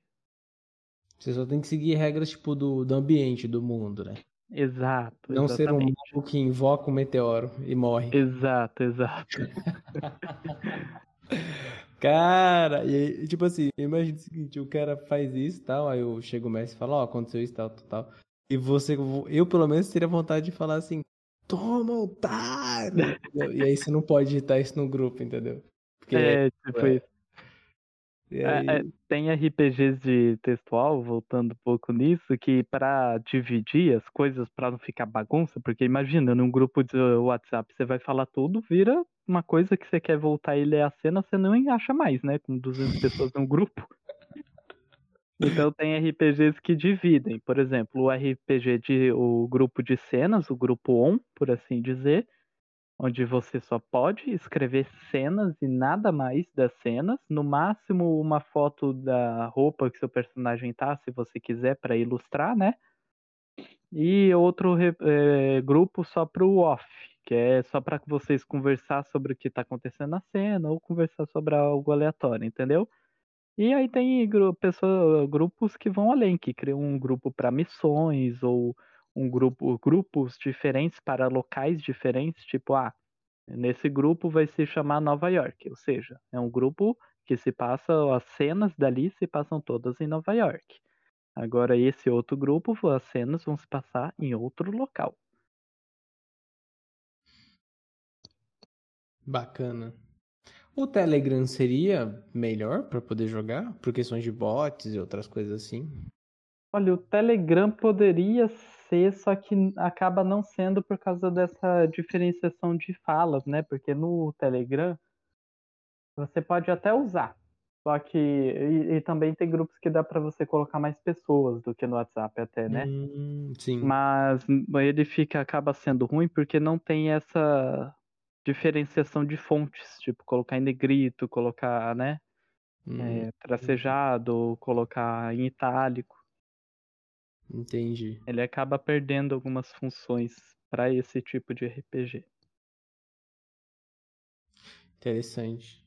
Você só tem que seguir regras tipo do, do ambiente do mundo, né? Exato. Não exatamente. ser um mago que invoca um meteoro e morre. Exato, exato. <laughs> cara, e aí, tipo assim, imagina o seguinte, o cara faz isso e tal, aí eu chego o mestre e falo, ó, oh, aconteceu isso tal, tal, tal. E você, eu pelo menos teria vontade de falar assim, toma, otário! <laughs> e aí você não pode digitar isso no grupo, entendeu? Porque é, tipo é, isso. É, é, tem RPGs de textual, voltando um pouco nisso, que para dividir as coisas, para não ficar bagunça, porque imagina, num grupo de WhatsApp você vai falar tudo, vira uma coisa que você quer voltar e ler a cena, você não acha mais, né? Com 200 pessoas num grupo. Então tem RPGs que dividem, por exemplo, o RPG de o grupo de cenas, o grupo ON, por assim dizer, onde você só pode escrever cenas e nada mais das cenas, no máximo uma foto da roupa que seu personagem tá, se você quiser, para ilustrar, né? E outro é, grupo só para o off, que é só para vocês conversar sobre o que está acontecendo na cena ou conversar sobre algo aleatório, entendeu? E aí tem pessoa, grupos que vão além, que criam um grupo para missões ou um grupo, grupos diferentes para locais diferentes, tipo, ah, nesse grupo vai se chamar Nova York, ou seja, é um grupo que se passa, as cenas dali se passam todas em Nova York. Agora esse outro grupo, as cenas vão se passar em outro local. Bacana. O Telegram seria melhor para poder jogar? Por questões de bots e outras coisas assim? Olha, o Telegram poderia ser, só que acaba não sendo por causa dessa diferenciação de falas, né? Porque no Telegram você pode até usar, só que e, e também tem grupos que dá para você colocar mais pessoas do que no WhatsApp até, né? Hum, sim. Mas ele fica acaba sendo ruim porque não tem essa diferenciação de fontes, tipo colocar em negrito, colocar, né, hum, é, tracejado, colocar em itálico. Entendi. Ele acaba perdendo algumas funções para esse tipo de RPG. Interessante.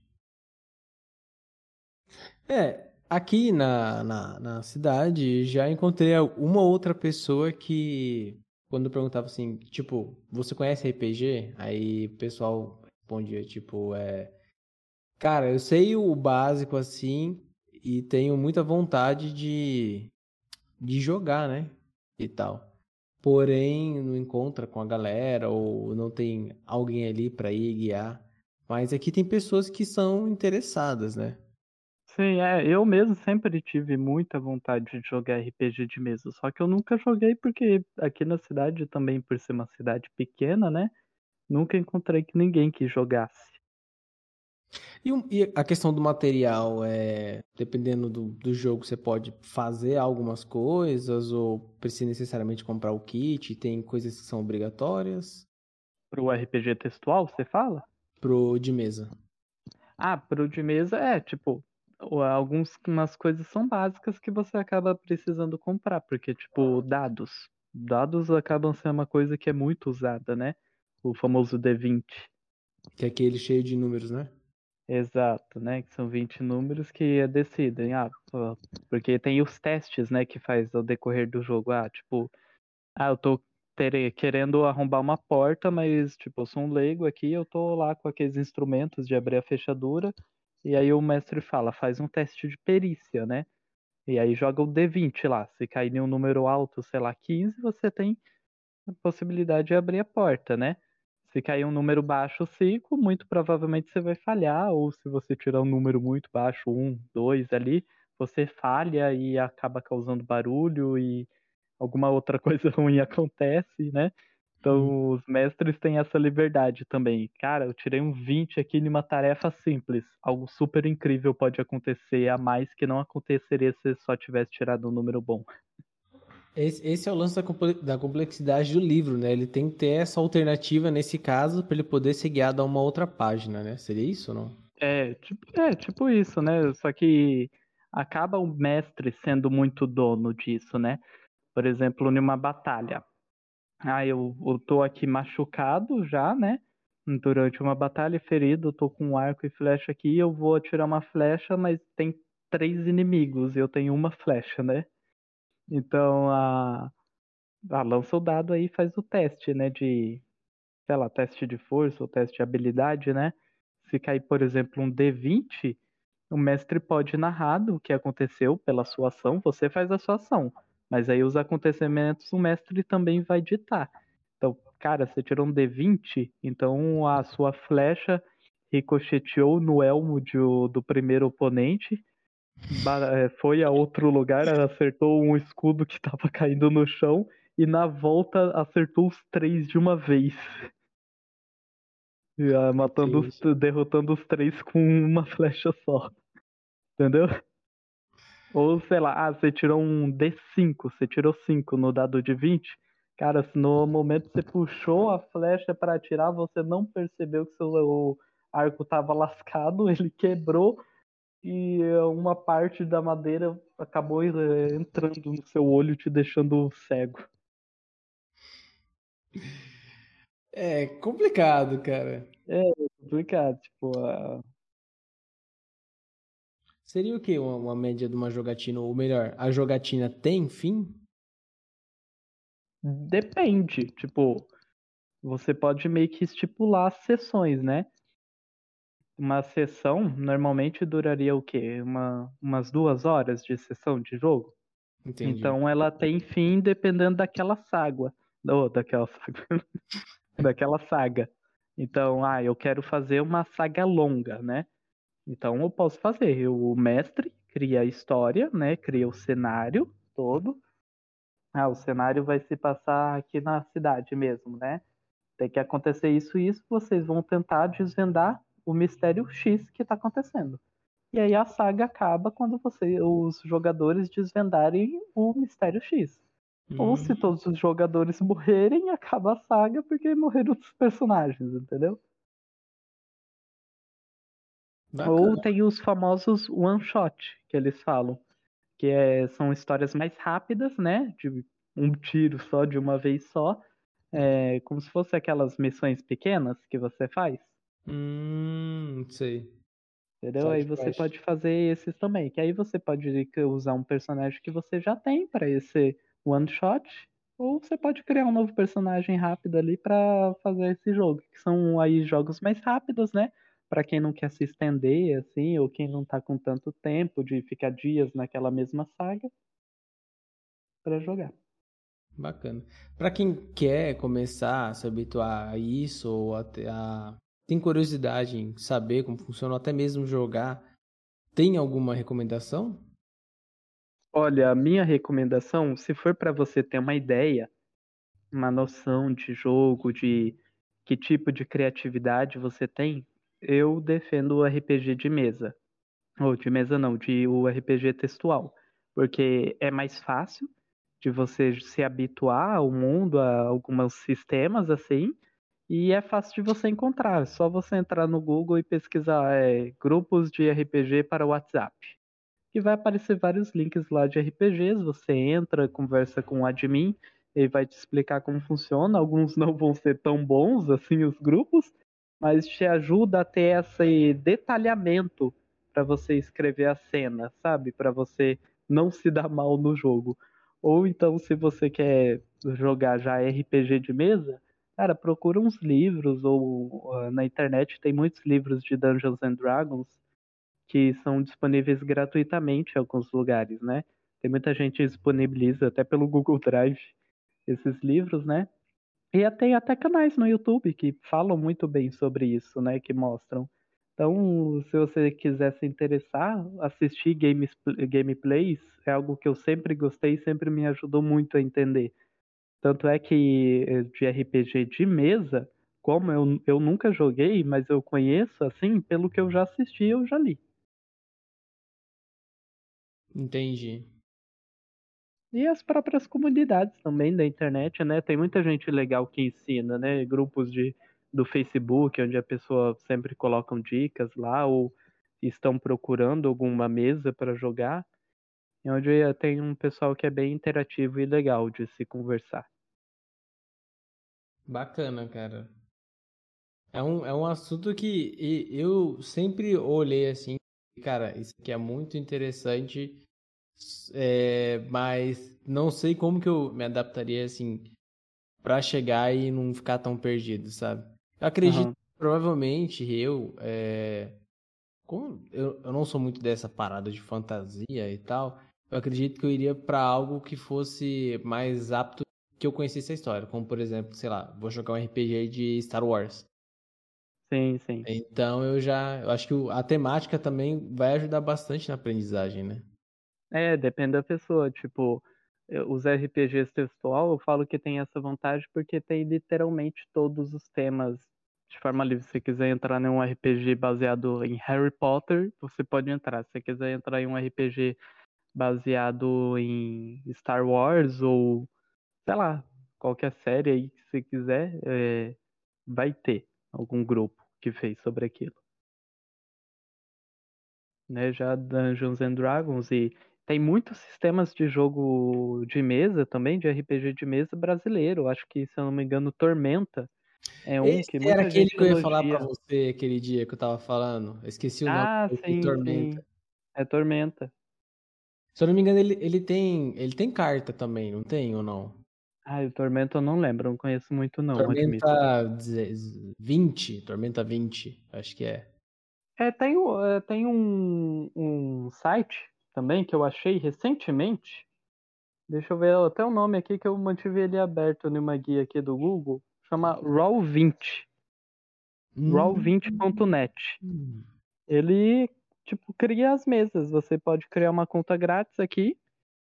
É, aqui na, na, na cidade já encontrei uma outra pessoa que quando eu perguntava assim, tipo, você conhece RPG? Aí o pessoal respondia, tipo, é. Cara, eu sei o básico assim e tenho muita vontade de, de jogar, né? E tal. Porém, não encontra com a galera ou não tem alguém ali para ir guiar. Mas aqui tem pessoas que são interessadas, né? Sim, é, eu mesmo sempre tive muita vontade de jogar RPG de mesa, só que eu nunca joguei porque aqui na cidade, também por ser uma cidade pequena, né? Nunca encontrei ninguém que jogasse. E, e a questão do material, é, dependendo do, do jogo, você pode fazer algumas coisas ou precisa necessariamente comprar o kit? Tem coisas que são obrigatórias? Pro RPG textual, você fala? Pro de mesa. Ah, pro de mesa é, tipo, algumas coisas são básicas que você acaba precisando comprar, porque, tipo, dados. Dados acabam sendo uma coisa que é muito usada, né? O famoso D20. Que é aquele cheio de números, né? Exato, né? Que são 20 números que decidem. Ah, porque tem os testes, né? Que faz ao decorrer do jogo. Ah, tipo, ah, eu tô querendo arrombar uma porta, mas, tipo, eu sou um leigo aqui, eu tô lá com aqueles instrumentos de abrir a fechadura e aí o mestre fala, faz um teste de perícia, né? E aí joga o D20 lá. Se cair em um número alto, sei lá, 15, você tem a possibilidade de abrir a porta, né? Se cair um número baixo, 5, muito provavelmente você vai falhar. Ou se você tirar um número muito baixo, 1, 2 ali, você falha e acaba causando barulho e alguma outra <laughs> coisa ruim acontece, né? Então, hum. os mestres têm essa liberdade também. Cara, eu tirei um 20 aqui numa tarefa simples. Algo super incrível pode acontecer a mais que não aconteceria se só tivesse tirado um número bom. Esse, esse é o lance da complexidade do livro, né? Ele tem que ter essa alternativa nesse caso para ele poder ser guiado a uma outra página, né? Seria isso ou não? É tipo, é, tipo isso, né? Só que acaba o mestre sendo muito dono disso, né? Por exemplo, numa batalha ah, eu, eu tô aqui machucado já, né? Durante uma batalha ferido, eu tô com um arco e flecha aqui, eu vou atirar uma flecha, mas tem três inimigos e eu tenho uma flecha, né? Então a, a lança o dado aí faz o teste, né? De, sei lá, teste de força ou teste de habilidade, né? Se cair, por exemplo, um D20, o mestre pode narrar o que aconteceu pela sua ação, você faz a sua ação. Mas aí os acontecimentos o mestre também vai ditar. Então, cara, você tirou um D20, então a sua flecha ricocheteou no elmo de, do primeiro oponente, foi a outro lugar, acertou um escudo que estava <laughs> caindo no chão e na volta acertou os três de uma vez. Matando os, derrotando os três com uma flecha só. Entendeu? Ou, sei lá, ah, você tirou um D5, você tirou 5 no dado de 20. Cara, se no momento que você puxou a flecha para atirar, você não percebeu que seu arco estava <laughs> lascado, ele quebrou e uma parte da madeira acabou eh, entrando no seu olho, te deixando cego. É complicado, cara. É complicado, tipo, Seria o que uma, uma média de uma jogatina? Ou melhor, a jogatina tem fim? Depende. Tipo, você pode meio que estipular sessões, né? Uma sessão normalmente duraria o quê? Uma, umas duas horas de sessão de jogo? Entendi. Então ela tem fim dependendo daquela saga. Ou daquela saga. <laughs> daquela saga. Então, ah, eu quero fazer uma saga longa, né? Então eu posso fazer. O mestre cria a história, né? Cria o cenário todo. Ah, o cenário vai se passar aqui na cidade mesmo, né? Tem que acontecer isso e isso. Vocês vão tentar desvendar o mistério X que está acontecendo. E aí a saga acaba quando você, os jogadores desvendarem o mistério X. Ou se hum. todos os jogadores morrerem, <laughs> acaba a saga porque morreram os personagens, entendeu? Bacana. Ou tem os famosos one shot que eles falam, que é, são histórias mais rápidas, né? De um tiro só, de uma vez só. É, como se fosse aquelas missões pequenas que você faz. Hum, sei. Entendeu? Side aí você quest. pode fazer esses também. Que aí você pode usar um personagem que você já tem para esse one shot. Ou você pode criar um novo personagem rápido ali para fazer esse jogo. Que são aí jogos mais rápidos, né? para quem não quer se estender assim, ou quem não tá com tanto tempo de ficar dias naquela mesma saga para jogar. Bacana. Para quem quer começar a se habituar a isso ou até a tem curiosidade em saber como funciona, ou até mesmo jogar, tem alguma recomendação? Olha, a minha recomendação, se for para você ter uma ideia, uma noção de jogo, de que tipo de criatividade você tem, eu defendo o RPG de mesa. Ou de mesa não, de o RPG textual. Porque é mais fácil de você se habituar ao mundo, a alguns sistemas assim, e é fácil de você encontrar. É só você entrar no Google e pesquisar é, grupos de RPG para WhatsApp. E vai aparecer vários links lá de RPGs. Você entra, conversa com o admin, ele vai te explicar como funciona. Alguns <laughs> não vão ser tão bons assim os grupos, mas te ajuda a ter esse detalhamento para você escrever a cena, sabe? Para você não se dar mal no jogo. Ou então, se você quer jogar já RPG de mesa, cara, procura uns livros ou uh, na internet tem muitos livros de Dungeons and Dragons que são disponíveis gratuitamente em alguns lugares, né? Tem muita gente disponibiliza até pelo Google Drive esses livros, né? E tem até canais no YouTube que falam muito bem sobre isso, né? Que mostram. Então, se você quiser se interessar, assistir games, gameplays é algo que eu sempre gostei e sempre me ajudou muito a entender. Tanto é que eh, de RPG de mesa, como eu, eu nunca joguei, mas eu conheço, assim, pelo que eu já assisti, eu já li. Entendi. E as próprias comunidades também da internet, né? Tem muita gente legal que ensina, né? Grupos de, do Facebook, onde a pessoa sempre colocam dicas lá, ou estão procurando alguma mesa para jogar. Onde tem um pessoal que é bem interativo e legal de se conversar. Bacana, cara. É um, é um assunto que eu sempre olhei assim, cara, isso aqui é muito interessante é, mas não sei como que eu me adaptaria assim para chegar e não ficar tão perdido, sabe? Eu acredito uhum. provavelmente eu, é, como eu, eu não sou muito dessa parada de fantasia e tal, eu acredito que eu iria para algo que fosse mais apto que eu conhecesse a história, como por exemplo, sei lá, vou jogar um RPG de Star Wars. Sim, sim. Então eu já, eu acho que a temática também vai ajudar bastante na aprendizagem, né? É, depende da pessoa. Tipo, os RPGs textual, eu falo que tem essa vantagem porque tem literalmente todos os temas de forma livre. Se você quiser entrar em um RPG baseado em Harry Potter, você pode entrar. Se você quiser entrar em um RPG baseado em Star Wars ou, sei lá, qualquer série aí que você quiser, é, vai ter algum grupo que fez sobre aquilo. Né, já Dungeons and Dragons e tem muitos sistemas de jogo de mesa também, de RPG de mesa brasileiro. Acho que, se eu não me engano, Tormenta é um Esse que muita era aquele que eu ia falar pra você aquele dia que eu tava falando. Eu esqueci o ah, nome sim, Tormenta. Sim. É Tormenta. Se eu não me engano, ele, ele, tem, ele tem carta também, não tem ou não? Ah, o Tormenta eu não lembro, não conheço muito não. Tormenta 20, Tormenta 20, acho que é. É, tem, é, tem um, um site também que eu achei recentemente. Deixa eu ver até o nome aqui que eu mantive ele aberto numa guia aqui do Google. Chama Raw20. Hum. Raw20.net. Hum. Ele, tipo, cria as mesas. Você pode criar uma conta grátis aqui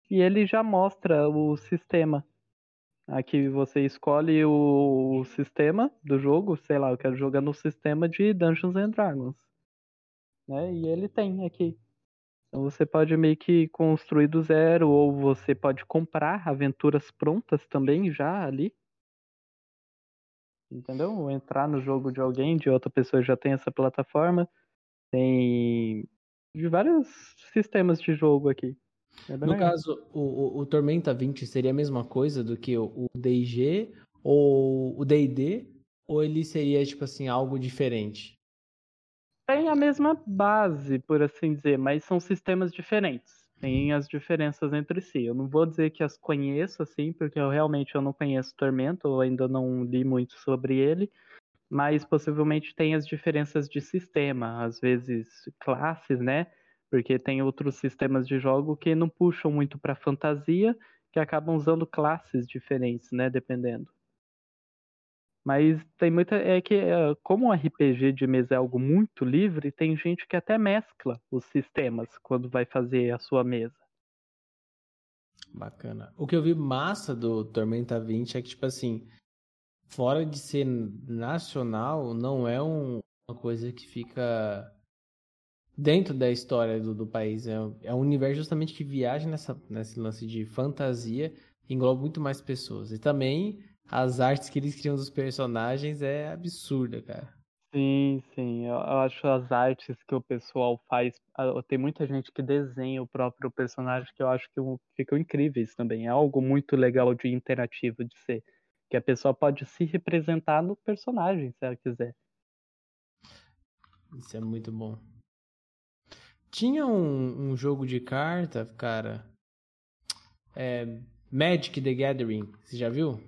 e ele já mostra o sistema. Aqui você escolhe o, sistema do jogo, sei lá, eu quero jogar no sistema de Dungeons and Dragons. Né? E ele tem aqui. Então você pode meio que construir do zero, ou você pode comprar aventuras prontas também já ali. Entendeu? Entrar no jogo de alguém, de outra pessoa já tem essa plataforma. Tem de vários sistemas de jogo aqui. É no legal. caso, o, o, o, Tormenta 20 seria a mesma coisa do que o DG ou o DD? Ou ele seria, tipo assim, algo diferente? Tem a mesma base, por assim dizer, mas são sistemas diferentes. Tem as diferenças entre si. Eu não vou dizer que as conheço, assim, porque eu realmente eu não conheço Tormenta, ou ainda não li muito sobre ele mas possivelmente tem as diferenças de sistema, às vezes classes, né? porque tem outros sistemas de jogo que não puxam muito para fantasia, que acabam usando classes diferentes, né, dependendo. Mas tem muita é que é, como o RPG de mesa é algo muito livre, tem gente que até mescla os sistemas quando vai fazer a sua mesa. Bacana. O que eu vi massa do Tormenta 20 é que tipo assim, fora de ser nacional, não é um, uma coisa que fica dentro da história do, do país. É, é um universo justamente que viaja nessa, nesse lance de fantasia e engloba muito mais pessoas. E também as artes que eles criam dos personagens é absurda, cara. Sim, sim. Eu acho as artes que o pessoal faz. Tem muita gente que desenha o próprio personagem que eu acho que ficam incríveis também. É algo muito legal de interativo de ser. Que a pessoa pode se representar no personagem, se ela quiser. Isso é muito bom. Tinha um, um jogo de carta, cara. É, Magic the Gathering. Você já viu?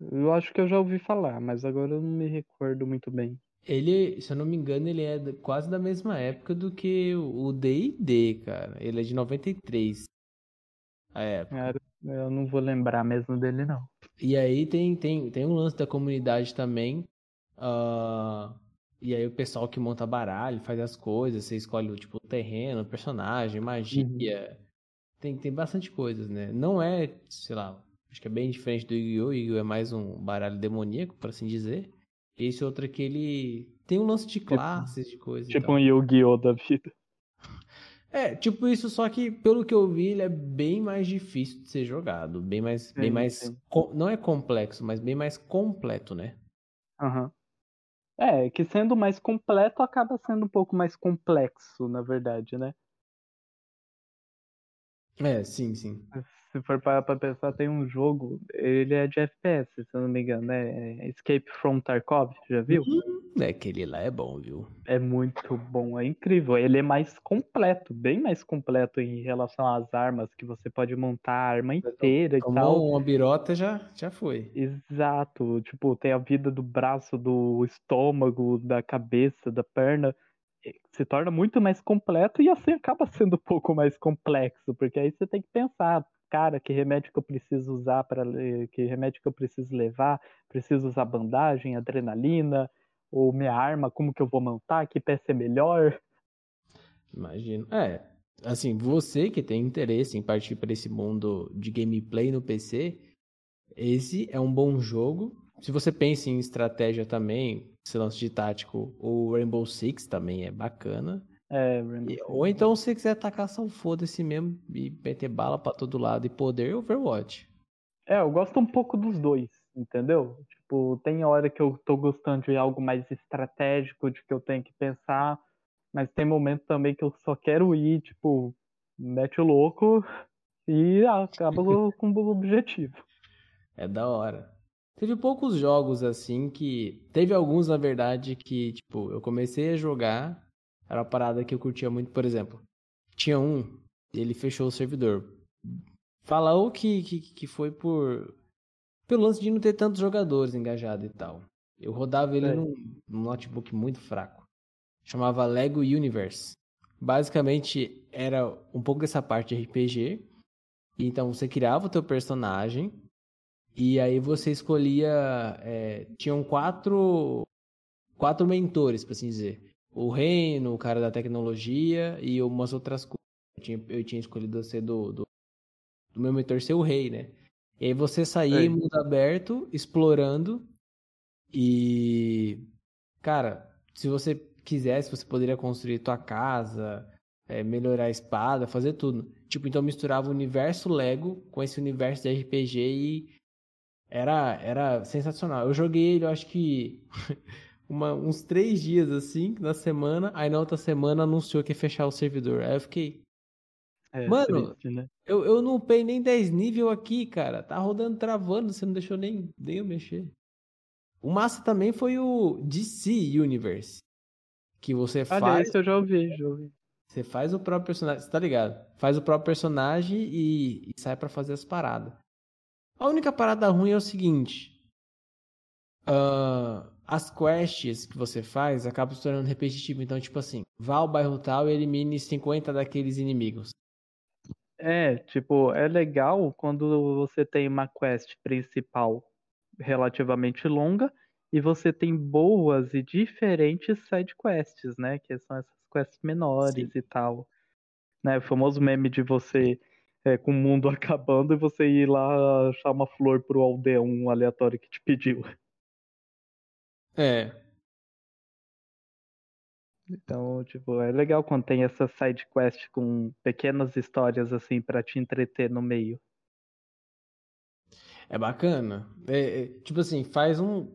Eu acho que eu já ouvi falar, mas agora eu não me recordo muito bem. Ele, se eu não me engano, ele é quase da mesma época do que o D&D, cara. Ele é de 93. A época. Eu não vou lembrar mesmo dele, não. E aí tem, tem, tem um lance da comunidade também. Uh, e aí o pessoal que monta baralho, faz as coisas, você escolhe tipo, o terreno, o personagem, magia. Uhum. Tem, tem bastante coisas, né? Não é, sei lá, acho que é bem diferente do Yu-Gi-Oh! Yu-Gi-Oh! é mais um baralho demoníaco, por assim dizer. Esse outro aqui, ele tem um lance de tipo classes, tipo, de coisas. Tipo um Yu-Gi-Oh! da vida. É, tipo isso, só que pelo que eu vi, ele é bem mais difícil de ser jogado. Bem mais. Bem mais. Não é complexo, mas bem mais completo, né? Aham. Uhum. É, que sendo mais completo acaba sendo um pouco mais complexo, na verdade, né? É, sim, sim. Se for parar pra pensar, tem um jogo, ele é de FPS, se eu não me engano, né? É Escape from Tarkov, já viu? Hum, é, aquele lá é bom, viu? É muito bom, é incrível. Ele é mais completo, bem mais completo em relação às armas, que você pode montar a arma inteira e tal. uma birota, já, já foi. Exato, tipo, tem a vida do braço, do estômago, da cabeça, da perna se torna muito mais completo e assim acaba sendo um pouco mais complexo, porque aí você tem que pensar, cara, que remédio que eu preciso usar para que remédio que eu preciso levar, preciso usar bandagem, adrenalina, ou minha arma, como que eu vou montar, que peça é melhor. Imagino. É, assim, você que tem interesse em partir para esse mundo de gameplay no PC, esse é um bom jogo. Se você pensa em estratégia também, esse lance de tático, o Rainbow Six também é bacana. É, e, ou então, se você quiser atacar só foda-se mesmo e meter bala para todo lado e poder, Overwatch. É, eu gosto um pouco dos dois, entendeu? Tipo, tem hora que eu tô gostando de algo mais estratégico, de que eu tenho que pensar, mas tem momento também que eu só quero ir, tipo, mete o louco e acaba <laughs> com o objetivo. É da hora. Teve poucos jogos assim que. Teve alguns, na verdade, que, tipo, eu comecei a jogar era uma parada que eu curtia muito, por exemplo. tinha um, ele fechou o servidor. Falou que, que, que foi por. pelo lance de não ter tantos jogadores engajados e tal. Eu rodava ele é. num, num notebook muito fraco. Chamava Lego Universe. Basicamente era um pouco dessa parte de RPG. Então você criava o teu personagem e aí você escolhia. É, tinham quatro quatro mentores, para assim dizer. O reino, o cara da tecnologia e umas outras coisas. Eu tinha, eu tinha escolhido ser do, do, do, meu mentor ser o rei, né? E aí você saía é. em mundo aberto, explorando. E. Cara, se você quisesse, você poderia construir tua casa, é, melhorar a espada, fazer tudo. Tipo, então misturava o universo Lego com esse universo de RPG e era, era sensacional. Eu joguei ele, eu acho que <laughs> uma, uns três dias assim, na semana, aí na outra semana anunciou que ia fechar o servidor. Aí eu fiquei. É, Mano, triste, né? eu, eu não upei nem 10 nível aqui, cara. Tá rodando travando, você não deixou nem, nem eu mexer. O massa também foi o DC Universe. Que você faz. Ah, esse eu já ouvi, já ouvi. Você faz o próprio personagem, você tá ligado? Faz o próprio personagem e, e sai para fazer as paradas. A única parada ruim é o seguinte. Uh, as quests que você faz acabam se tornando repetitivo. Então, tipo assim, vá ao bairro tal e elimine 50 daqueles inimigos. É, tipo, é legal quando você tem uma quest principal relativamente longa e você tem boas e diferentes side quests, né? Que são essas quests menores Sim. e tal. Né? O famoso meme de você é, com o mundo <laughs> acabando e você ir lá achar uma flor pro aldeão aleatório que te pediu. É. Então, tipo, é legal quando tem essa side quest com pequenas histórias assim para te entreter no meio. É bacana. É, é, tipo assim, faz um,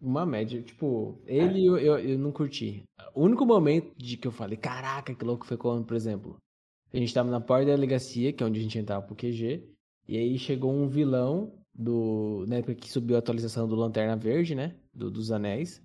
uma média. Tipo, ele eu, eu, eu, não curti. O único momento de que eu falei, caraca, que louco foi quando, por exemplo, a gente tava na porta da delegacia, que é onde a gente entrava pro QG, e aí chegou um vilão do. Na época que subiu a atualização do Lanterna Verde, né? Do, dos Anéis.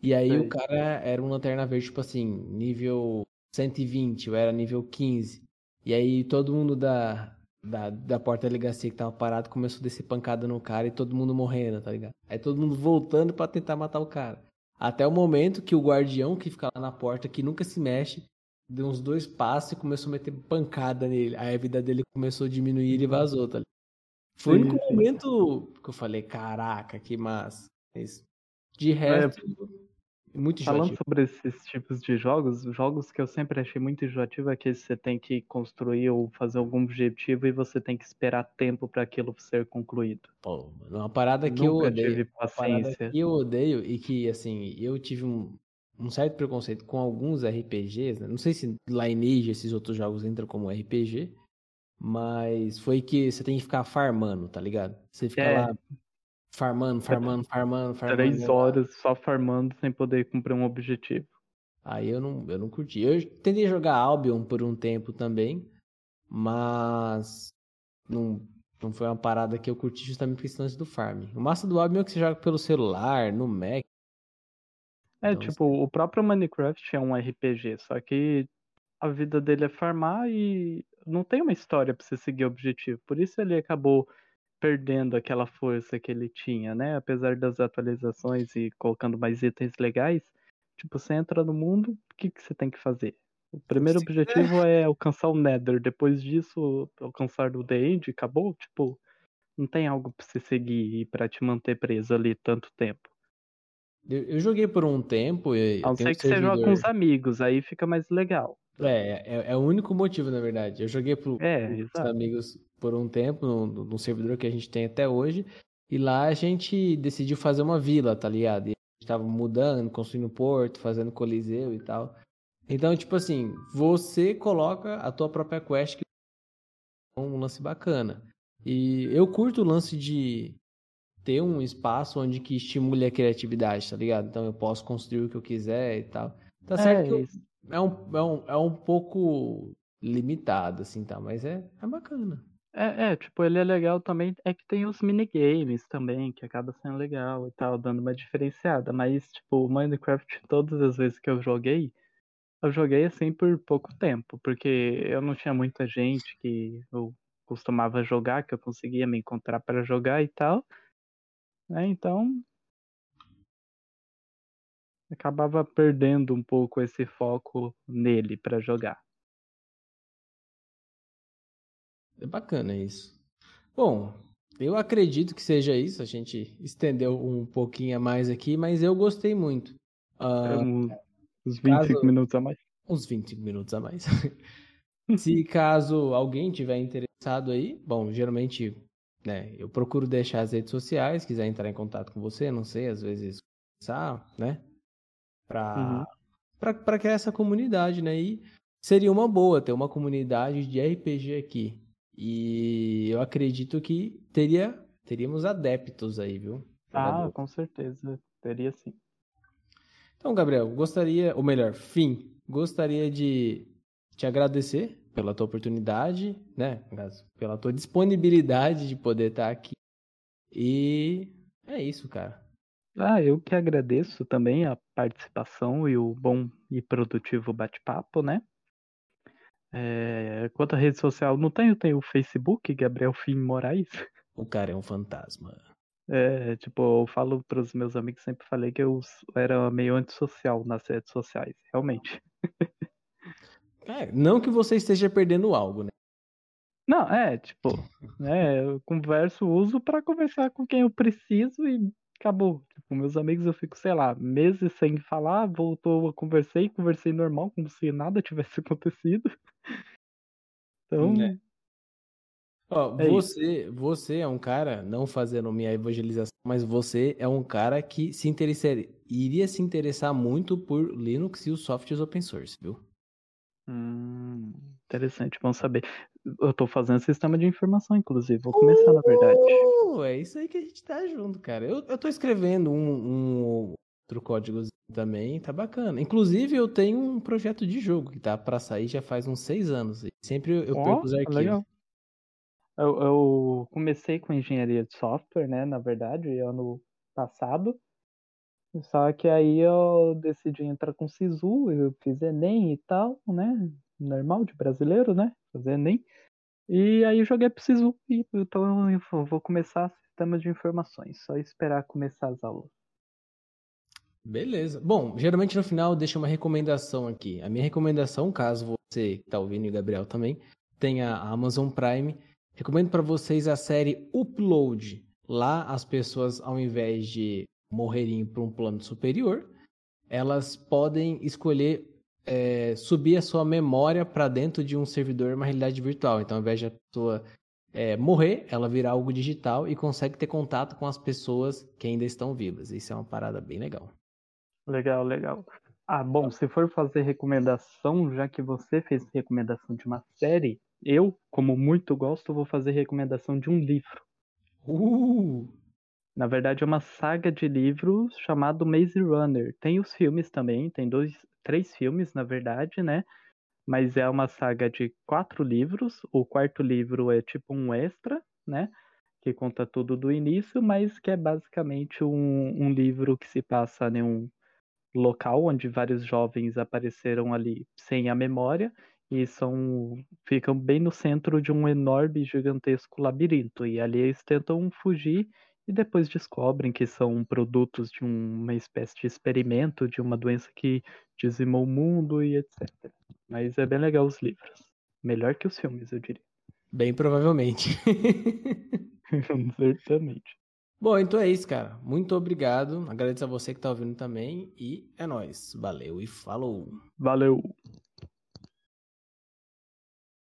E aí o cara era um Lanterna Verde, tipo assim, nível 120, eu era nível 15. E aí todo mundo da, da, da porta da delegacia que tava parado começou a descer pancada no cara e todo mundo morrendo, tá ligado? Aí todo mundo voltando para tentar matar o cara. Até o momento que o guardião que fica lá na porta, que nunca se mexe, deu uns dois passos e começou a meter pancada nele. Aí a vida dele começou a diminuir e ele vazou, tá ligado? Foi o único momento que eu falei, caraca, que massa. De é, resto, é, muito Falando sobre esses tipos de jogos, jogos que eu sempre achei muito enjoativo é que você tem que construir ou fazer algum objetivo e você tem que esperar tempo para aquilo ser concluído. Pô, uma parada que Nunca eu odeio. Tive paciência. que eu odeio e que, assim, eu tive um, um certo preconceito com alguns RPGs, né? não sei se Lineage, esses outros jogos entram como RPG, mas foi que você tem que ficar farmando, tá ligado? Você fica é. lá farmando, farmando, farmando, farmando. Três horas só farmando sem poder cumprir um objetivo. Aí eu não, eu não curti. Eu tentei jogar Albion por um tempo também, mas não, não foi uma parada que eu curti justamente por questões do farm. O massa do Albion é que você joga pelo celular, no Mac, é, então, tipo, o próprio Minecraft é um RPG, só que a vida dele é farmar e não tem uma história para você seguir o objetivo. Por isso ele acabou perdendo aquela força que ele tinha, né? Apesar das atualizações e colocando mais itens legais, tipo, você entra no mundo, o que, que você tem que fazer? O primeiro Sim. objetivo é alcançar o Nether, depois disso, alcançar o The End, acabou? Tipo, não tem algo pra você seguir e pra te manter preso ali tanto tempo. Eu, eu joguei por um tempo. E a não ser que você joga com os amigos, aí fica mais legal. É, é, é, o único motivo, na verdade. Eu joguei por, é, os amigos por um tempo, no, no, servidor que a gente tem até hoje. E lá a gente decidiu fazer uma vila, tá ligado? E a gente tava mudando, construindo porto, fazendo coliseu e tal. Então, tipo assim, você coloca a tua própria quest que é um lance bacana. E eu curto o lance de ter um espaço onde que estimule a criatividade, tá ligado? Então eu posso construir o que eu quiser e tal. Tá certo é, que é, um, é, um, é um pouco limitado, assim, tá? Mas é, é bacana. É, é, tipo, ele é legal também, é que tem os minigames também, que acaba sendo legal e tal, dando uma diferenciada. Mas, tipo, o Minecraft, todas as vezes que eu joguei, Eu joguei assim por pouco tempo, porque eu não tinha muita gente que eu costumava jogar, que eu conseguia me encontrar para jogar e tal. Né? Então acabava perdendo um pouco esse foco nele para jogar. É bacana isso. Bom, eu acredito que seja isso. A gente estendeu um pouquinho a mais aqui, mas eu gostei muito. Uh, uns 25 caso... minutos a mais. Uns 25 minutos a mais. <laughs> Se caso alguém tiver interessado aí, bom, geralmente, né, eu procuro deixar as redes sociais, quiser entrar em contato com você, não sei, às vezes né, para uhum. para criar essa comunidade, né? E seria uma boa ter uma comunidade de RPG aqui. E eu acredito que teria teríamos adeptos aí, viu? Ah, com certeza, teria sim. Então, Gabriel, gostaria, ou melhor, fim, gostaria de te agradecer pela tua oportunidade, né? Pela tua disponibilidade de poder estar aqui. E é isso, cara. Ah, eu que agradeço também a participação e o bom e produtivo bate-papo, né? É, quanto à rede social, não tenho, tenho o Facebook, Gabriel Fim Moraes. O cara é um fantasma. É, tipo, eu falo pros meus amigos, sempre falei que eu era meio antissocial nas redes sociais, realmente. <laughs> É, não que você esteja perdendo algo, né? Não, é, tipo, <laughs> né, eu converso, uso para conversar com quem eu preciso e acabou. Tipo, meus amigos eu fico, sei lá, meses sem falar, voltou, conversei, conversei normal, como se nada tivesse <laughs> acontecido. Então. É. Ó, é você, você é um cara, não fazendo minha evangelização, mas você é um cara que se interessaria, iria se interessar muito por Linux e os softwares open source, viu? Hum, interessante, bom saber. Eu tô fazendo sistema de informação, inclusive. Vou começar, uh, na verdade. É isso aí que a gente tá junto, cara. Eu, eu tô escrevendo um, um outro código também, tá bacana. Inclusive, eu tenho um projeto de jogo que tá pra sair já faz uns seis anos. Sempre eu oh, perco os arquivos. Legal. Eu, eu comecei com engenharia de software, né? Na verdade, ano passado. Só que aí eu decidi entrar com SISU, eu fiz Enem e tal, né? Normal de brasileiro, né? Fazer Enem. E aí joguei pro SISU então eu vou começar sistema de informações, só esperar começar as aulas. Beleza. Bom, geralmente no final deixa uma recomendação aqui. A minha recomendação, caso você que tá ouvindo e Gabriel também, tenha a Amazon Prime, recomendo para vocês a série Upload. Lá as pessoas, ao invés de morrerem para um plano superior, elas podem escolher é, subir a sua memória para dentro de um servidor, uma realidade virtual. Então, ao invés de a pessoa é, morrer, ela virar algo digital e consegue ter contato com as pessoas que ainda estão vivas. Isso é uma parada bem legal. Legal, legal. Ah, bom, se for fazer recomendação, já que você fez recomendação de uma série, eu, como muito gosto, vou fazer recomendação de um livro. Uh! Na verdade, é uma saga de livros chamado Maze Runner. Tem os filmes também, tem dois, três filmes, na verdade, né? Mas é uma saga de quatro livros. O quarto livro é tipo um extra, né? Que conta tudo do início, mas que é basicamente um, um livro que se passa em um local onde vários jovens apareceram ali sem a memória e são ficam bem no centro de um enorme gigantesco labirinto e ali eles tentam fugir e depois descobrem que são produtos de uma espécie de experimento de uma doença que dizimou o mundo e etc. Mas é bem legal os livros. Melhor que os filmes, eu diria. Bem provavelmente. <laughs> <laughs> Certamente. Bom, então é isso, cara. Muito obrigado. Agradeço a você que tá ouvindo também. E é nóis. Valeu e falou. Valeu.